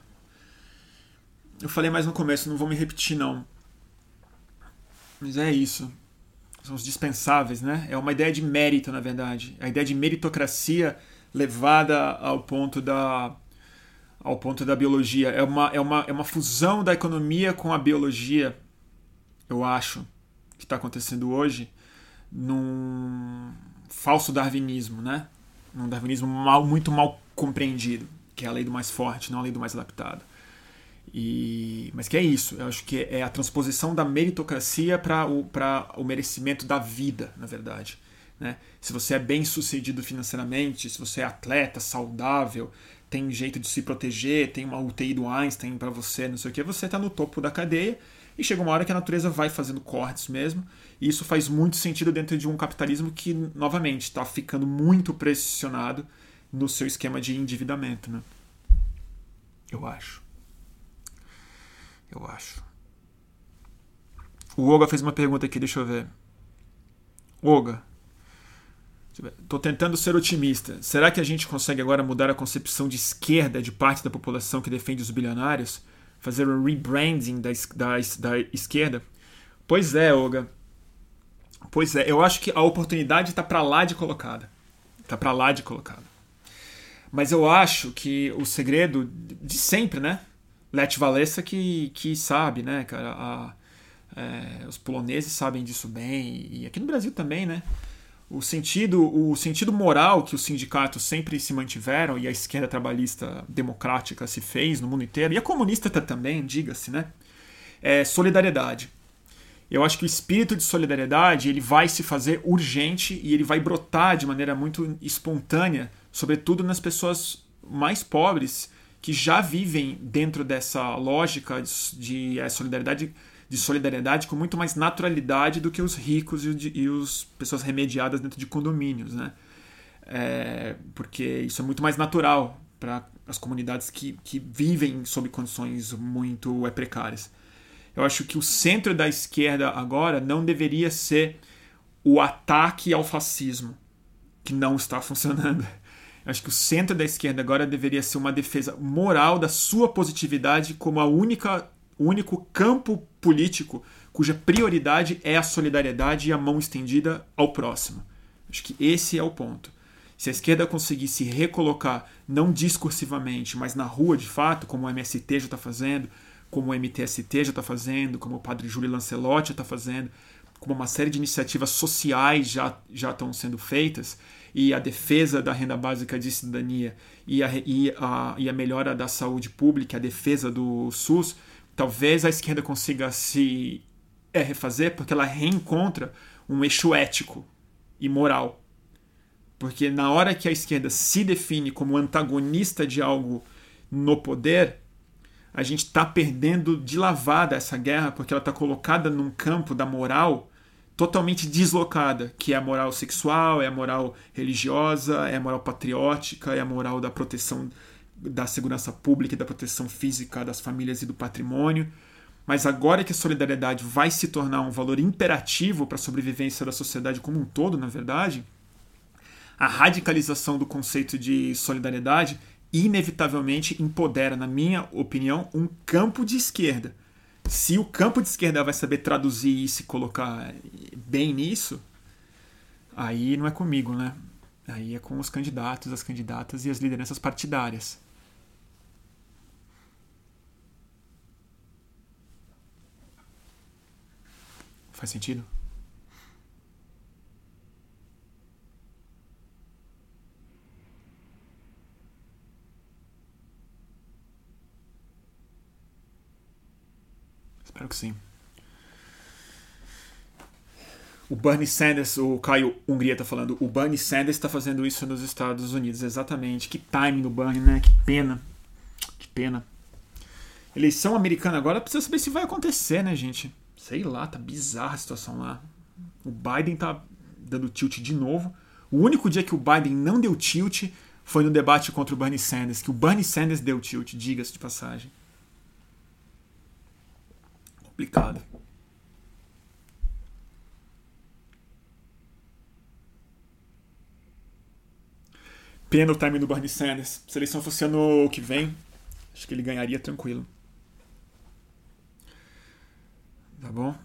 Eu falei mais no começo, não vou me repetir não. Mas é isso. São os dispensáveis, né? É uma ideia de mérito, na verdade. A ideia de meritocracia levada ao ponto da ao ponto da biologia. É uma, é uma, é uma fusão da economia com a biologia, eu acho, que está acontecendo hoje, num falso darwinismo, né? Um darwinismo mal, muito mal compreendido, que é a lei do mais forte, não a lei do mais adaptado. E, mas que é isso, eu acho que é a transposição da meritocracia para o, o merecimento da vida, na verdade. Né? Se você é bem sucedido financeiramente, se você é atleta, saudável, tem jeito de se proteger, tem uma UTI do Einstein para você, não sei o que, você está no topo da cadeia e chega uma hora que a natureza vai fazendo cortes mesmo. E isso faz muito sentido dentro de um capitalismo que, novamente, está ficando muito pressionado no seu esquema de endividamento. Né? Eu acho. Eu acho. O Oga fez uma pergunta aqui, deixa eu ver. Oga, Estou tentando ser otimista. Será que a gente consegue agora mudar a concepção de esquerda de parte da população que defende os bilionários? Fazer um rebranding da, da, da esquerda? Pois é, Olga. Pois é, eu acho que a oportunidade está para lá de colocada. Está para lá de colocada. Mas eu acho que o segredo de sempre, né? Lech Walesa que, que sabe, né, cara? A, é, os poloneses sabem disso bem. E aqui no Brasil também, né? O sentido, o sentido moral que os sindicatos sempre se mantiveram e a esquerda trabalhista democrática se fez no mundo inteiro, e a comunista também, diga-se, né? É solidariedade. Eu acho que o espírito de solidariedade ele vai se fazer urgente e ele vai brotar de maneira muito espontânea, sobretudo nas pessoas mais pobres que já vivem dentro dessa lógica de, de é, solidariedade de solidariedade com muito mais naturalidade do que os ricos e, as pessoas remediadas dentro de condomínios, né? É, porque isso é muito mais natural para as comunidades que, que vivem sob condições muito é, precárias. Eu acho que o centro da esquerda agora não deveria ser o ataque ao fascismo, que não está funcionando. Eu acho que o centro da esquerda agora deveria ser uma defesa moral da sua positividade como a única o único campo político cuja prioridade é a solidariedade e a mão estendida ao próximo. Acho que esse é o ponto. Se a esquerda conseguir se recolocar, não discursivamente, mas na rua de fato, como o MST já está fazendo, como o MTST já está fazendo, como o padre Júlio Lancelotti já está fazendo, como uma série de iniciativas sociais já, já estão sendo feitas, e a defesa da renda básica de cidadania e a, e a, e a melhora da saúde pública, a defesa do SUS, talvez a esquerda consiga se é, refazer porque ela reencontra um eixo ético e moral. Porque na hora que a esquerda se define como antagonista de algo no poder, a gente está perdendo de lavada essa guerra porque ela está colocada num campo da moral totalmente deslocada, que é a moral sexual, é a moral religiosa, é a moral patriótica, é a moral da proteção da segurança pública e da proteção física das famílias e do patrimônio. Mas agora que a solidariedade vai se tornar um valor imperativo para a sobrevivência da sociedade como um todo, na verdade, a radicalização do conceito de solidariedade inevitavelmente empodera, na minha opinião, um campo de esquerda. Se o campo de esquerda vai saber traduzir e se colocar bem nisso, aí não é comigo, né? Aí é com os candidatos, as candidatas e as lideranças partidárias. Faz sentido? Espero que sim. O Bernie Sanders, o Caio Hungria está falando, o Bernie Sanders está fazendo isso nos Estados Unidos, exatamente. Que timing do Bernie, né? Que pena. Que pena. Eleição americana agora precisa saber se vai acontecer, né, gente? Sei lá, tá bizarra a situação lá. O Biden tá dando tilt de novo. O único dia que o Biden não deu tilt foi no debate contra o Bernie Sanders, que o Bernie Sanders deu tilt, diga-se de passagem. Complicado. Pena o time do Bernie Sanders. Se a eleição fosse ano que vem, acho que ele ganharia tranquilo. Tá bom?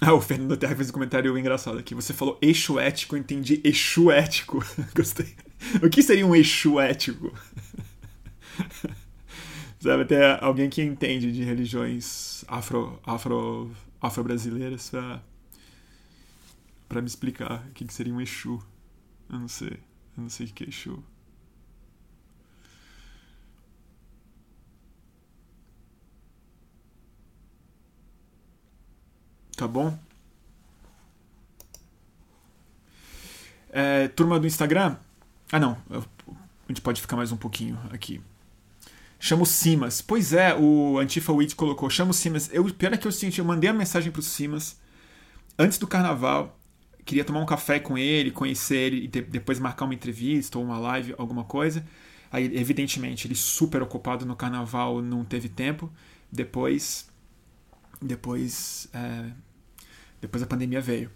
Ah, o Fernando Terra fez um comentário engraçado aqui. Você falou eixo ético, entendi eixo ético. Gostei. O que seria um eixo ético? Sabe, até alguém que entende de religiões afro, afro, afro-brasileiras pra, pra me explicar o que seria um Exu. Eu não sei. Eu não sei o que é Exu. Tá bom? É, turma do Instagram. Ah, não. A gente pode ficar mais um pouquinho aqui. Chama o Simas. Pois é, o Antifa Wit colocou. Chama o Simas. Eu, pior é que eu senti, eu mandei a mensagem pro Simas antes do carnaval. Queria tomar um café com ele, conhecer ele e depois marcar uma entrevista ou uma live, alguma coisa. Aí, evidentemente, ele super ocupado no carnaval, não teve tempo. Depois. Depois. É, depois a pandemia veio.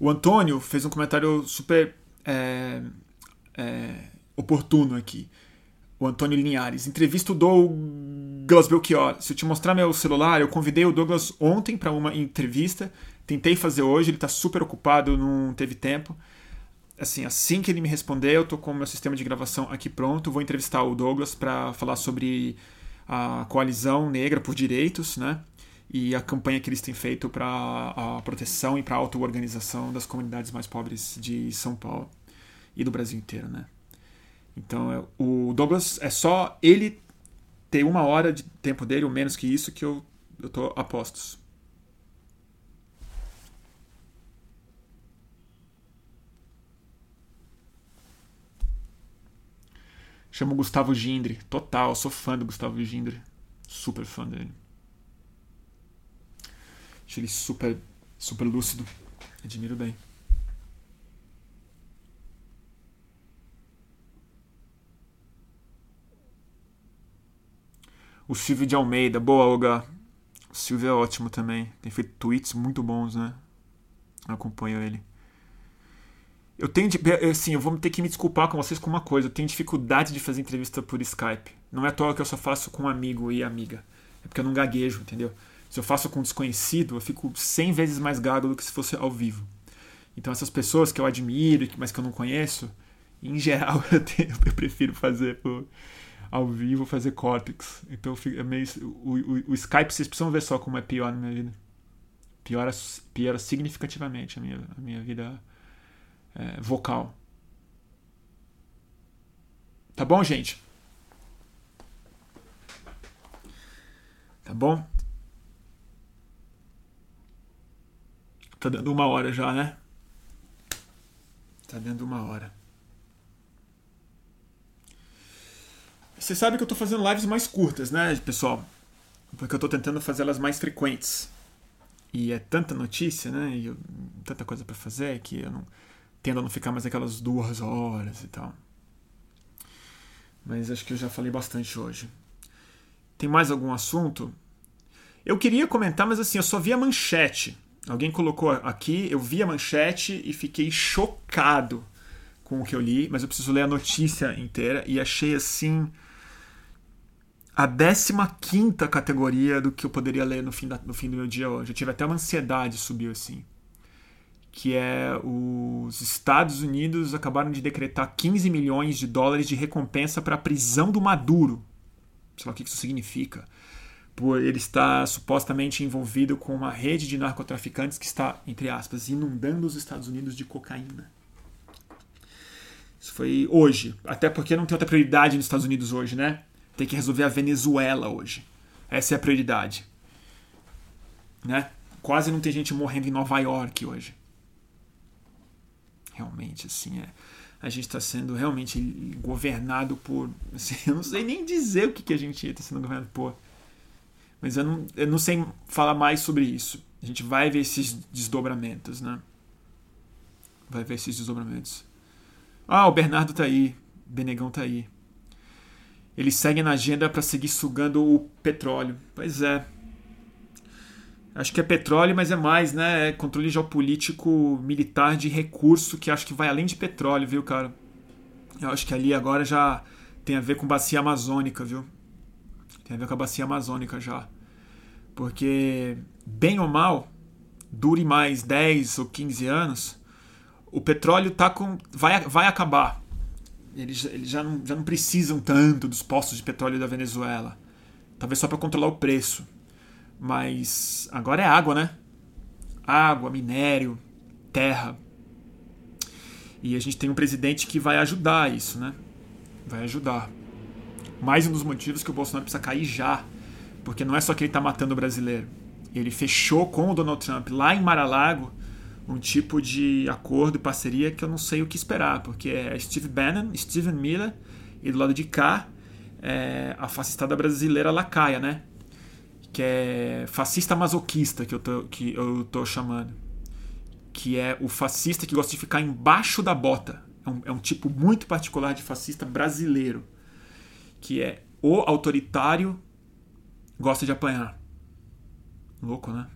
O Antônio fez um comentário super é, é, oportuno aqui. O Antônio Linhares. Entrevista o Douglas Belchior. Se eu te mostrar meu celular, eu convidei o Douglas ontem para uma entrevista. Tentei fazer hoje, ele está super ocupado, não teve tempo. Assim, assim que ele me responder, eu tô com o meu sistema de gravação aqui pronto. Vou entrevistar o Douglas para falar sobre a coalizão negra por direitos, né? E a campanha que eles têm feito para a proteção e para a auto-organização das comunidades mais pobres de São Paulo e do Brasil inteiro, né? Então, é, o Douglas é só ele ter uma hora de tempo dele, ou menos que isso, que eu, eu tô a postos. Chamo o Gustavo Gindre. Total, sou fã do Gustavo Gindre. Super fã dele. Acho ele super, super lúcido. Admiro bem. O Silvio de Almeida. Boa, Olga. O Silvio é ótimo também. Tem feito tweets muito bons, né? Eu acompanho ele. Eu tenho, assim, eu vou ter que me desculpar com vocês com uma coisa. Eu tenho dificuldade de fazer entrevista por Skype. Não é à toa que eu só faço com amigo e amiga. É porque eu não gaguejo, entendeu? Se eu faço com um desconhecido, eu fico 100 vezes mais gago do que se fosse ao vivo. Então essas pessoas que eu admiro, mas que eu não conheço, em geral eu, tenho, eu prefiro fazer ao vivo, fazer córtex. Então é meio, o, o, o, Skype vocês precisam ver só como é pior na minha vida. Piora, piora significativamente a minha, a minha vida é, vocal. Tá bom, gente? Tá bom? Tá dando uma hora já, né? Tá dando uma hora. Você sabe que eu tô fazendo lives mais curtas, né, pessoal? Porque eu tô tentando fazer elas mais frequentes. E é tanta notícia, né? E eu, tanta coisa para fazer que eu não tendo a não ficar mais aquelas duas horas e tal. Mas acho que eu já falei bastante hoje. Tem mais algum assunto? Eu queria comentar, mas assim, eu só vi a manchete. Alguém colocou aqui, eu vi a manchete e fiquei chocado com o que eu li, mas eu preciso ler a notícia inteira e achei assim a 15 categoria do que eu poderia ler no fim, da, no fim do meu dia hoje. Eu tive até uma ansiedade subiu assim que é os Estados Unidos acabaram de decretar 15 milhões de dólares de recompensa para a prisão do Maduro. Sei lá o que isso significa. Por ele estar supostamente envolvido com uma rede de narcotraficantes que está, entre aspas, inundando os Estados Unidos de cocaína. Isso foi hoje. Até porque não tem outra prioridade nos Estados Unidos hoje, né? Tem que resolver a Venezuela hoje. Essa é a prioridade. Né? Quase não tem gente morrendo em Nova York hoje realmente, assim, é, a gente está sendo realmente governado por, assim, eu não sei nem dizer o que, que a gente está sendo governado por, mas eu não, eu não sei falar mais sobre isso. A gente vai ver esses desdobramentos, né? Vai ver esses desdobramentos. Ah, o Bernardo tá aí, Benegão tá aí. Eles seguem na agenda para seguir sugando o petróleo. Pois é, Acho que é petróleo, mas é mais, né? É controle geopolítico militar de recurso que acho que vai além de petróleo, viu, cara? Eu acho que ali agora já tem a ver com bacia amazônica, viu? Tem a ver com a bacia amazônica já. Porque, bem ou mal, dure mais 10 ou 15 anos, o petróleo tá com, vai, vai acabar. Eles, eles já, não, já não precisam tanto dos postos de petróleo da Venezuela. Talvez só para controlar o preço. Mas agora é água, né? Água, minério, terra. E a gente tem um presidente que vai ajudar isso, né? Vai ajudar. Mais um dos motivos que o Bolsonaro precisa cair já. Porque não é só que ele está matando o brasileiro. ele fechou com o Donald Trump lá em Mar-a-Lago um tipo de acordo parceria que eu não sei o que esperar, porque é Steve Bannon, Steven Miller e do lado de cá é a fascistada brasileira Lacaia, né? Que é fascista masoquista que eu tô, que eu tô chamando. Que é o fascista que gosta de ficar embaixo da bota. É um, é um tipo muito particular de fascista brasileiro. Que é o autoritário gosta de apanhar. Louco, né?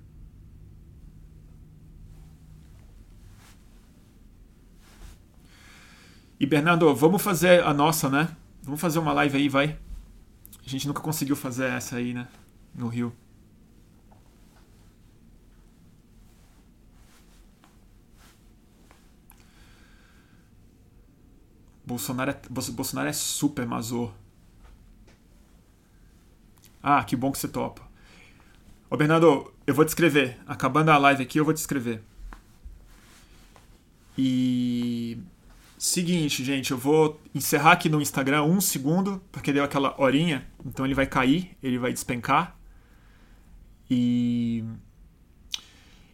E Bernardo, vamos fazer a nossa, né? Vamos fazer uma live aí, vai. A gente nunca conseguiu fazer essa aí, né? No Rio. Bolsonaro é, Bolsonaro é super mazor. Ah, que bom que você topa. Ô Bernardo, eu vou te escrever. Acabando a live aqui, eu vou te escrever. E. Seguinte, gente, eu vou encerrar aqui no Instagram um segundo, porque deu aquela horinha, então ele vai cair, ele vai despencar. E.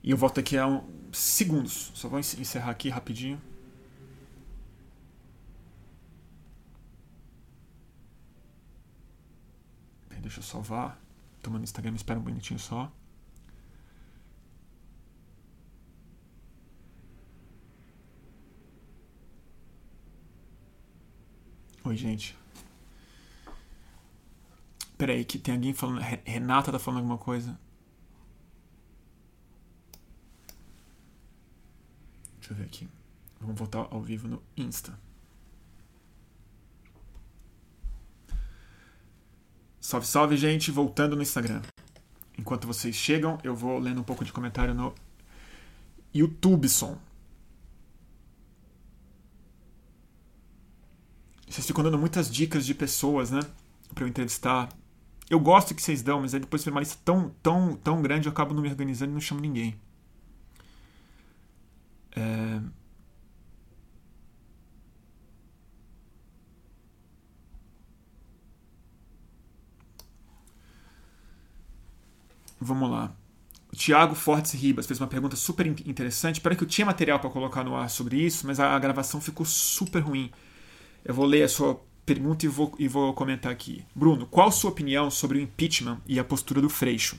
E eu volto aqui a um... segundos. Só vou encerrar aqui rapidinho. Deixa eu salvar. Tomando Instagram, espera um minutinho só. Oi, gente. Peraí, que tem alguém falando. Renata tá falando alguma coisa. Deixa eu ver aqui. Vamos voltar ao vivo no Insta. Salve, salve, gente. Voltando no Instagram. Enquanto vocês chegam, eu vou lendo um pouco de comentário no YouTube som. Vocês ficam dando muitas dicas de pessoas, né? Pra eu entrevistar. Eu gosto que vocês dão, mas aí depois foi uma lista tão, tão, tão grande eu acabo não me organizando e não chamo ninguém. É... Vamos lá. O Thiago Fortes Ribas fez uma pergunta super interessante. Espero que eu tinha material para colocar no ar sobre isso, mas a, a, gravação ficou super ruim. Eu vou ler a sua pergunta e vou, e vou comentar aqui. Bruno, qual sua opinião sobre o impeachment e a postura do Freixo?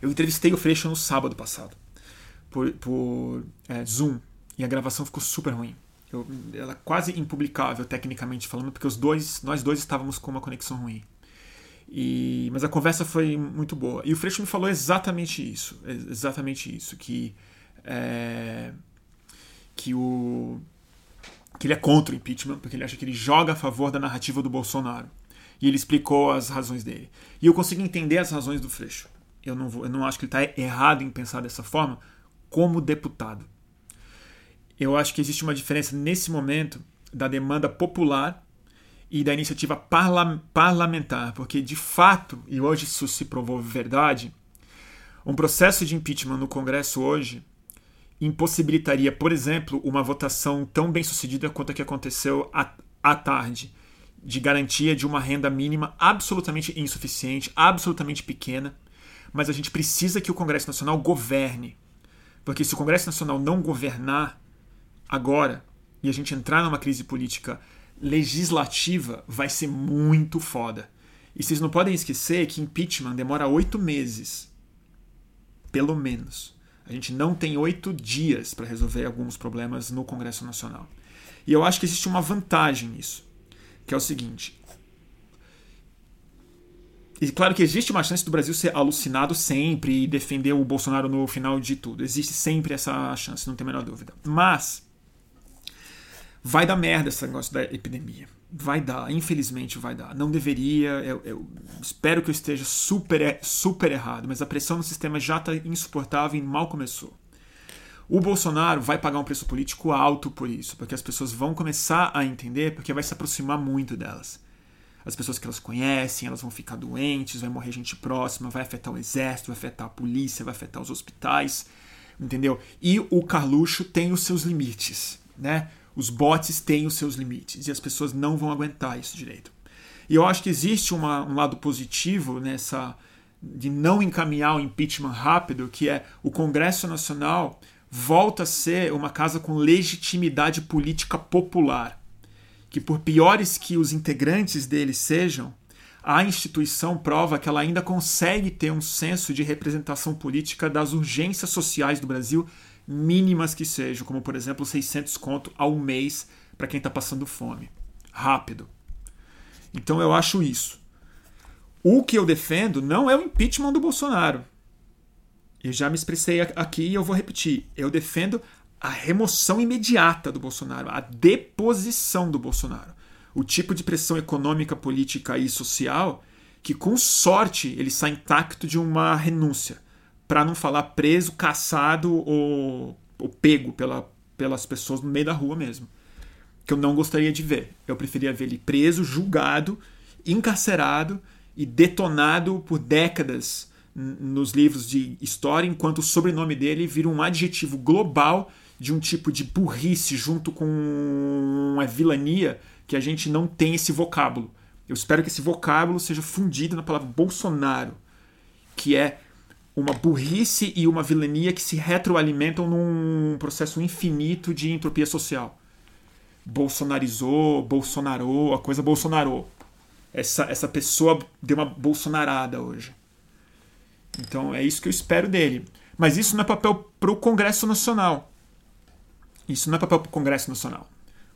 Eu entrevistei o Freixo no sábado passado, por, por é, Zoom, e a gravação ficou super ruim. Eu, ela é quase impublicável, tecnicamente falando, porque os dois, nós dois estávamos com uma conexão ruim. E, mas a conversa foi muito boa. E o Freixo me falou exatamente isso. Exatamente isso. Que, é, que, o, que ele é contra o impeachment, porque ele acha que ele joga a favor da narrativa do Bolsonaro. E ele explicou as razões dele. E eu consigo entender as razões do Freixo. Eu não, vou, eu não acho que ele está errado em pensar dessa forma como deputado. Eu acho que existe uma diferença nesse momento da demanda popular e da iniciativa parla parlamentar, porque de fato, e hoje isso se provou verdade, um processo de impeachment no Congresso hoje impossibilitaria, por exemplo, uma votação tão bem sucedida quanto a que aconteceu à, à tarde, de garantia de uma renda mínima absolutamente insuficiente, absolutamente pequena, mas a gente precisa que o Congresso Nacional governe. Porque se o Congresso Nacional não governar agora e a gente entrar numa crise política legislativa vai ser muito foda. E vocês não podem esquecer que impeachment demora oito meses. Pelo menos. A gente não tem oito dias para resolver alguns problemas no Congresso Nacional. E eu acho que existe uma vantagem nisso, que é o seguinte. E claro que existe uma chance do Brasil ser alucinado sempre e defender o Bolsonaro no final de tudo. Existe sempre essa chance, não tem a menor dúvida. Mas Vai dar merda esse negócio da epidemia. Vai dar, infelizmente vai dar. Não deveria, eu, eu espero que eu esteja super, super errado, mas a pressão no sistema já está insuportável e mal começou. O Bolsonaro vai pagar um preço político alto por isso, porque as pessoas vão começar a entender, porque vai se aproximar muito delas. As pessoas que elas conhecem, elas vão ficar doentes, vai morrer gente próxima, vai afetar o exército, vai afetar a polícia, vai afetar os hospitais, entendeu? E o Carluxo tem os seus limites, né? Os bots têm os seus limites e as pessoas não vão aguentar isso direito. E eu acho que existe uma, um lado positivo nessa, de não encaminhar o impeachment rápido, que é o Congresso Nacional volta a ser uma casa com legitimidade política popular, que por piores que os integrantes dele sejam, a instituição prova que ela ainda consegue ter um senso de representação política das urgências sociais do Brasil, mínimas que sejam, como por exemplo 600 conto ao mês para quem está passando fome. Rápido. Então eu acho isso. O que eu defendo não é o impeachment do Bolsonaro. Eu já me expressei aqui e eu vou repetir. Eu defendo a remoção imediata do Bolsonaro, a deposição do Bolsonaro. O tipo de pressão econômica, política e social que, com sorte, ele sai intacto de uma renúncia. Para não falar preso, caçado ou, ou pego pela, pelas pessoas no meio da rua mesmo. Que eu não gostaria de ver. Eu preferia ver ele preso, julgado, encarcerado e detonado por décadas nos livros de história, enquanto o sobrenome dele vira um adjetivo global de um tipo de burrice junto com uma vilania que a gente não tem esse vocábulo. Eu espero que esse vocábulo seja fundido na palavra Bolsonaro, que é uma burrice e uma vilania que se retroalimentam num processo infinito de entropia social. Bolsonarizou, bolsonarou, a coisa bolsonarou. Essa, essa pessoa deu uma bolsonarada hoje. Então é isso que eu espero dele. Mas isso não é papel para o Congresso Nacional. Isso não é papel para o Congresso Nacional.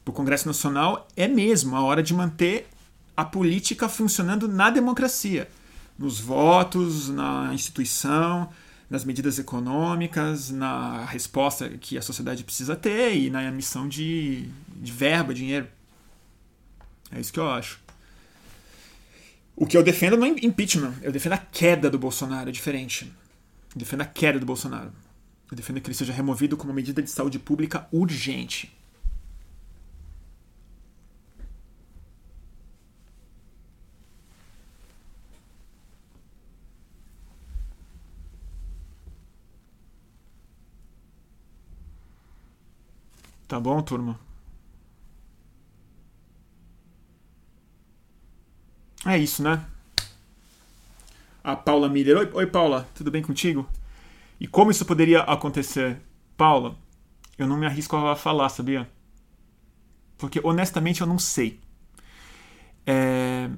Para o Congresso Nacional é mesmo a hora de manter a política funcionando na democracia, nos votos, na instituição, nas medidas econômicas, na resposta que a sociedade precisa ter e na emissão de, de verba, dinheiro. É isso que eu acho. O que eu defendo não é impeachment, eu defendo a queda do Bolsonaro, é diferente. Eu defendo a queda do Bolsonaro. Eu defendo que ele seja removido como medida de saúde pública urgente. Tá bom, turma? É isso, né? A Paula Miller. Oi, oi, Paula, tudo bem contigo? E como isso poderia acontecer? Paula, eu não me arrisco a falar, sabia? Porque honestamente eu não sei. É...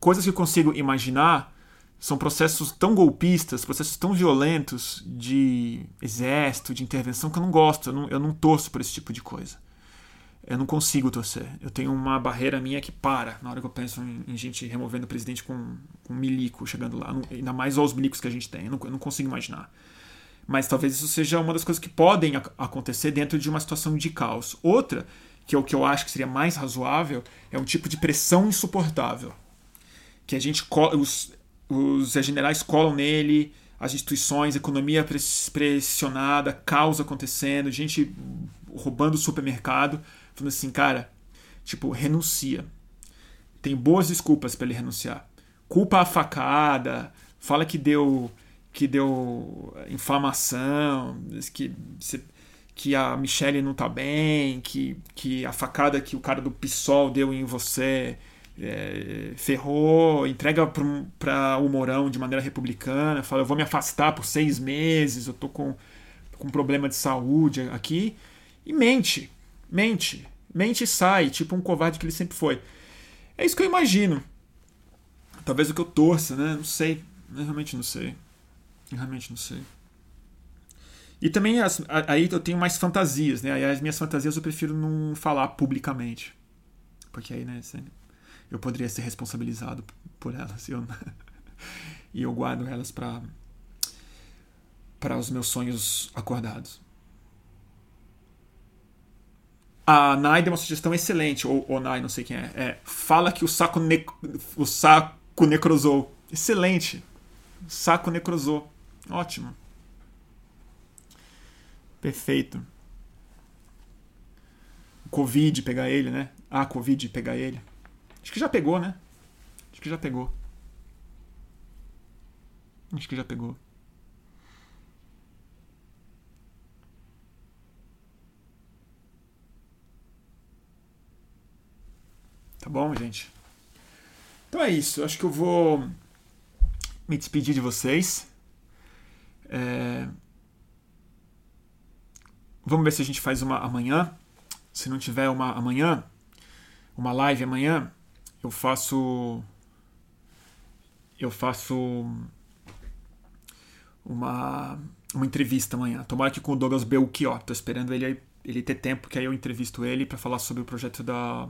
Coisas que eu consigo imaginar são processos tão golpistas, processos tão violentos de exército, de intervenção, que eu não gosto, eu não, eu não torço por esse tipo de coisa eu não consigo torcer. Eu tenho uma barreira minha que para na hora que eu penso em, em gente removendo o presidente com, com um milico chegando lá. Não, ainda mais aos milicos que a gente tem. Eu não, eu não, consigo imaginar. Mas talvez isso seja uma das coisas que podem acontecer dentro de uma situação de caos. Outra, que é o que eu acho que seria mais razoável, é um tipo de pressão insuportável. Que a gente. Os, os generais colam nele, as instituições, economia pressionada, caos acontecendo, gente roubando supermercado falando assim, cara, tipo, renuncia. Tem boas desculpas para ele renunciar. Culpa a facada, fala que deu que deu inflamação, que que a Michelle não tá bem, que, que a facada que o cara do PSOL deu em você é, ferrou, entrega para o Mourão de maneira republicana, fala, eu vou me afastar por seis meses, eu tô com, com problema de saúde aqui, e mente. Mente. Mente e sai, tipo um covarde que ele sempre foi. É isso que eu imagino. Talvez o que eu torça, né? Não sei. Eu realmente não sei. Eu realmente não sei. E também as, aí eu tenho mais fantasias, né? Aí as minhas fantasias eu prefiro não falar publicamente. Porque aí, né, eu poderia ser responsabilizado por elas. Eu, e eu guardo elas para para os meus sonhos acordados. A Nai deu uma sugestão excelente, ou, ou Nai, não sei quem é. é fala que o saco, ne o saco necrosou. Excelente. Saco necrosou. Ótimo. Perfeito. Covid pegar ele, né? Ah, Covid pegar ele. Acho que já pegou, né? Acho que já pegou. Acho que já pegou. Tá bom, gente? Então é isso. Acho que eu vou me despedir de vocês. É... Vamos ver se a gente faz uma amanhã. Se não tiver uma amanhã, uma live amanhã, eu faço. Eu faço uma, uma entrevista amanhã. Tomara que com o Douglas Belchior. Tô esperando ele, ele ter tempo, que aí eu entrevisto ele para falar sobre o projeto da,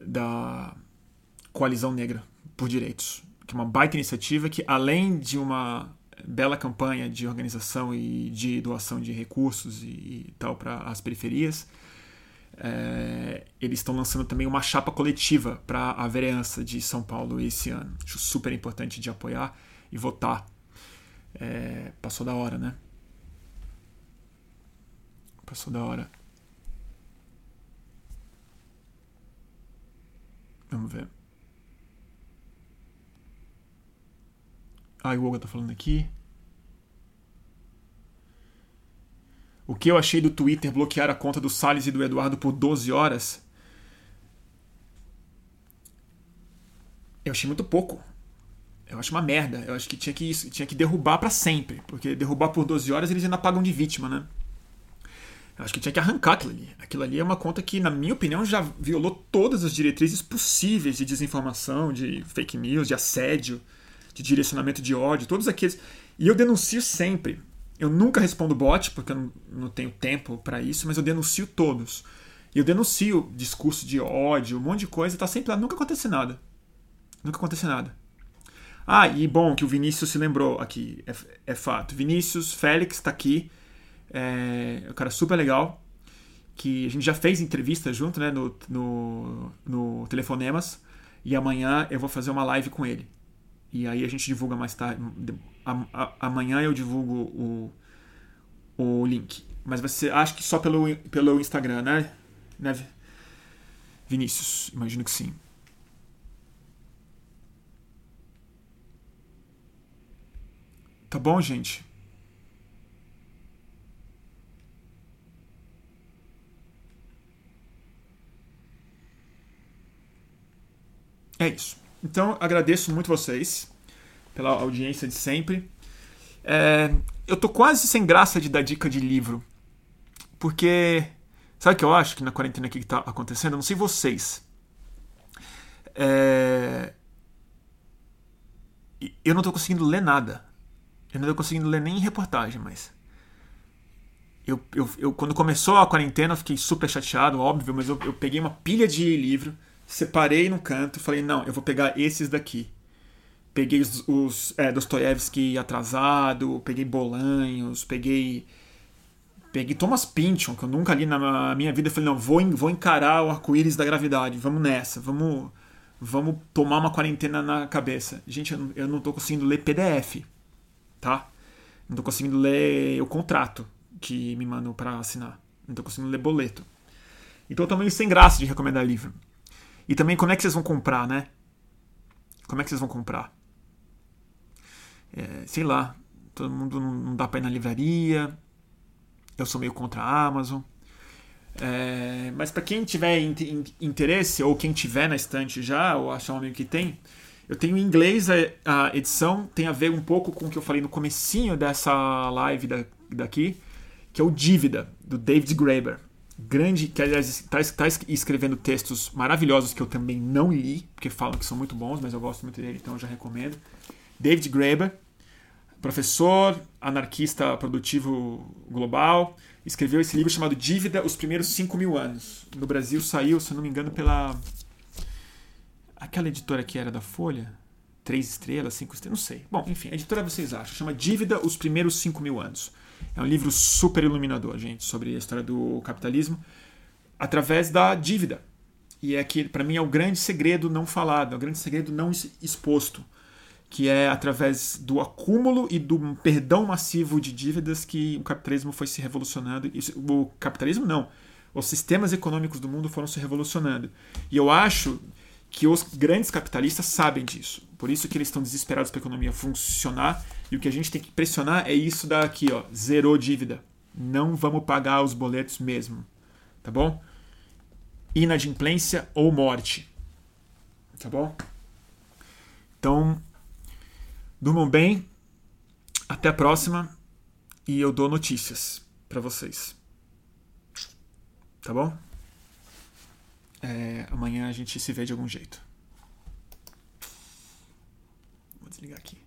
da Coalizão Negra por Direitos. Que é uma baita iniciativa que, além de uma bela campanha de organização e de doação de recursos e, e tal para as periferias. É, eles estão lançando também uma chapa coletiva para a vereança de São Paulo esse ano. Acho super importante de apoiar e votar. É, passou da hora, né? Passou da hora. Vamos ver. Ah, o Olga tá falando aqui. O que eu achei do Twitter bloquear a conta do Salles e do Eduardo por 12 horas? Eu achei muito pouco. Eu acho uma merda. Eu acho que tinha que, tinha que derrubar para sempre. Porque derrubar por 12 horas eles ainda pagam de vítima, né? Eu acho que tinha que arrancar aquilo ali. Aquilo ali é uma conta que, na minha opinião, já violou todas as diretrizes possíveis de desinformação, de fake news, de assédio de direcionamento de ódio, todos aqueles. E eu denuncio sempre. Eu nunca respondo bot, porque eu não, tenho tempo para isso, mas eu denuncio todos. E eu denuncio discurso de ódio, um monte de coisa, tá sempre lá, nunca acontece nada. Nunca acontece nada. Ah, e bom que o Vinícius se lembrou aqui, é, é fato. Vinícius Félix está aqui, é, é um cara super legal, que a gente já fez entrevista junto, né, no, no, no Telefonemas, e amanhã eu vou fazer uma live com ele. E aí a gente divulga mais tarde. Amanhã eu divulgo o, o link. Mas você acho que só pelo, pelo Instagram, né? né? Vinícius, imagino que sim. Tá bom, gente? É isso. Então, agradeço muito vocês pela audiência de sempre. É, eu tô quase sem graça de dar dica de livro. Porque. Sabe o que eu acho que na quarentena aqui que tá acontecendo? Eu não sei vocês. É, eu não tô conseguindo ler nada. Eu não tô conseguindo ler nem reportagem, mas. Eu, eu, eu, quando começou a quarentena, eu fiquei super chateado, óbvio, mas eu, eu peguei uma pilha de livro separei no canto falei, não, eu vou pegar esses daqui. Peguei os, os é, Dostoiévski atrasado, peguei Bolanhos, peguei peguei Thomas Pynchon, que eu nunca li na minha vida, falei, não, vou, vou encarar o arco-íris da gravidade, vamos nessa, vamos vamos tomar uma quarentena na cabeça. Gente, eu, eu não tô conseguindo ler PDF, tá? Não tô conseguindo ler o contrato que me mandam para assinar. Não tô conseguindo ler boleto. Então eu tô meio sem graça de recomendar livro. E também como é que vocês vão comprar, né? Como é que vocês vão comprar? É, sei lá, todo mundo não dá para ir na livraria. Eu sou meio contra a Amazon. É, mas para quem tiver interesse, ou quem tiver na estante já, ou achar um amigo que tem, eu tenho em inglês a, edição, tem a ver um pouco com o que eu falei no comecinho dessa live da, daqui, que é o Dívida, do David Graeber grande, que aliás está tá escrevendo textos maravilhosos que eu também não li, porque falam que são muito bons, mas eu gosto muito dele, então eu já recomendo. David Graeber, professor, anarquista produtivo global, escreveu esse livro chamado Dívida, os primeiros 5 mil anos. No Brasil saiu, se não me engano, pela. aquela editora que era da Folha. Três estrelas, cinco estrelas, não sei. Bom, enfim, a editora vocês acham. Chama Dívida, os primeiros 5 mil anos. É um livro super iluminador, gente, sobre a história do capitalismo através da dívida. E é que, para mim, é o grande segredo não falado, é o grande segredo não exposto, que é através do acúmulo e do perdão massivo de dívidas que o capitalismo foi se revolucionando. O capitalismo não. Os sistemas econômicos do mundo foram se revolucionando. E eu acho que os grandes capitalistas sabem disso. Por isso que eles estão desesperados para a economia funcionar. E o que a gente tem que pressionar é isso daqui, ó, zerou dívida. Não vamos pagar os boletos mesmo, tá bom? Inadimplência ou morte, tá bom? Então, Durmam bem. Até a próxima. E eu dou notícias para vocês. Tá bom? É, amanhã a gente se vê de algum jeito. Vou desligar aqui.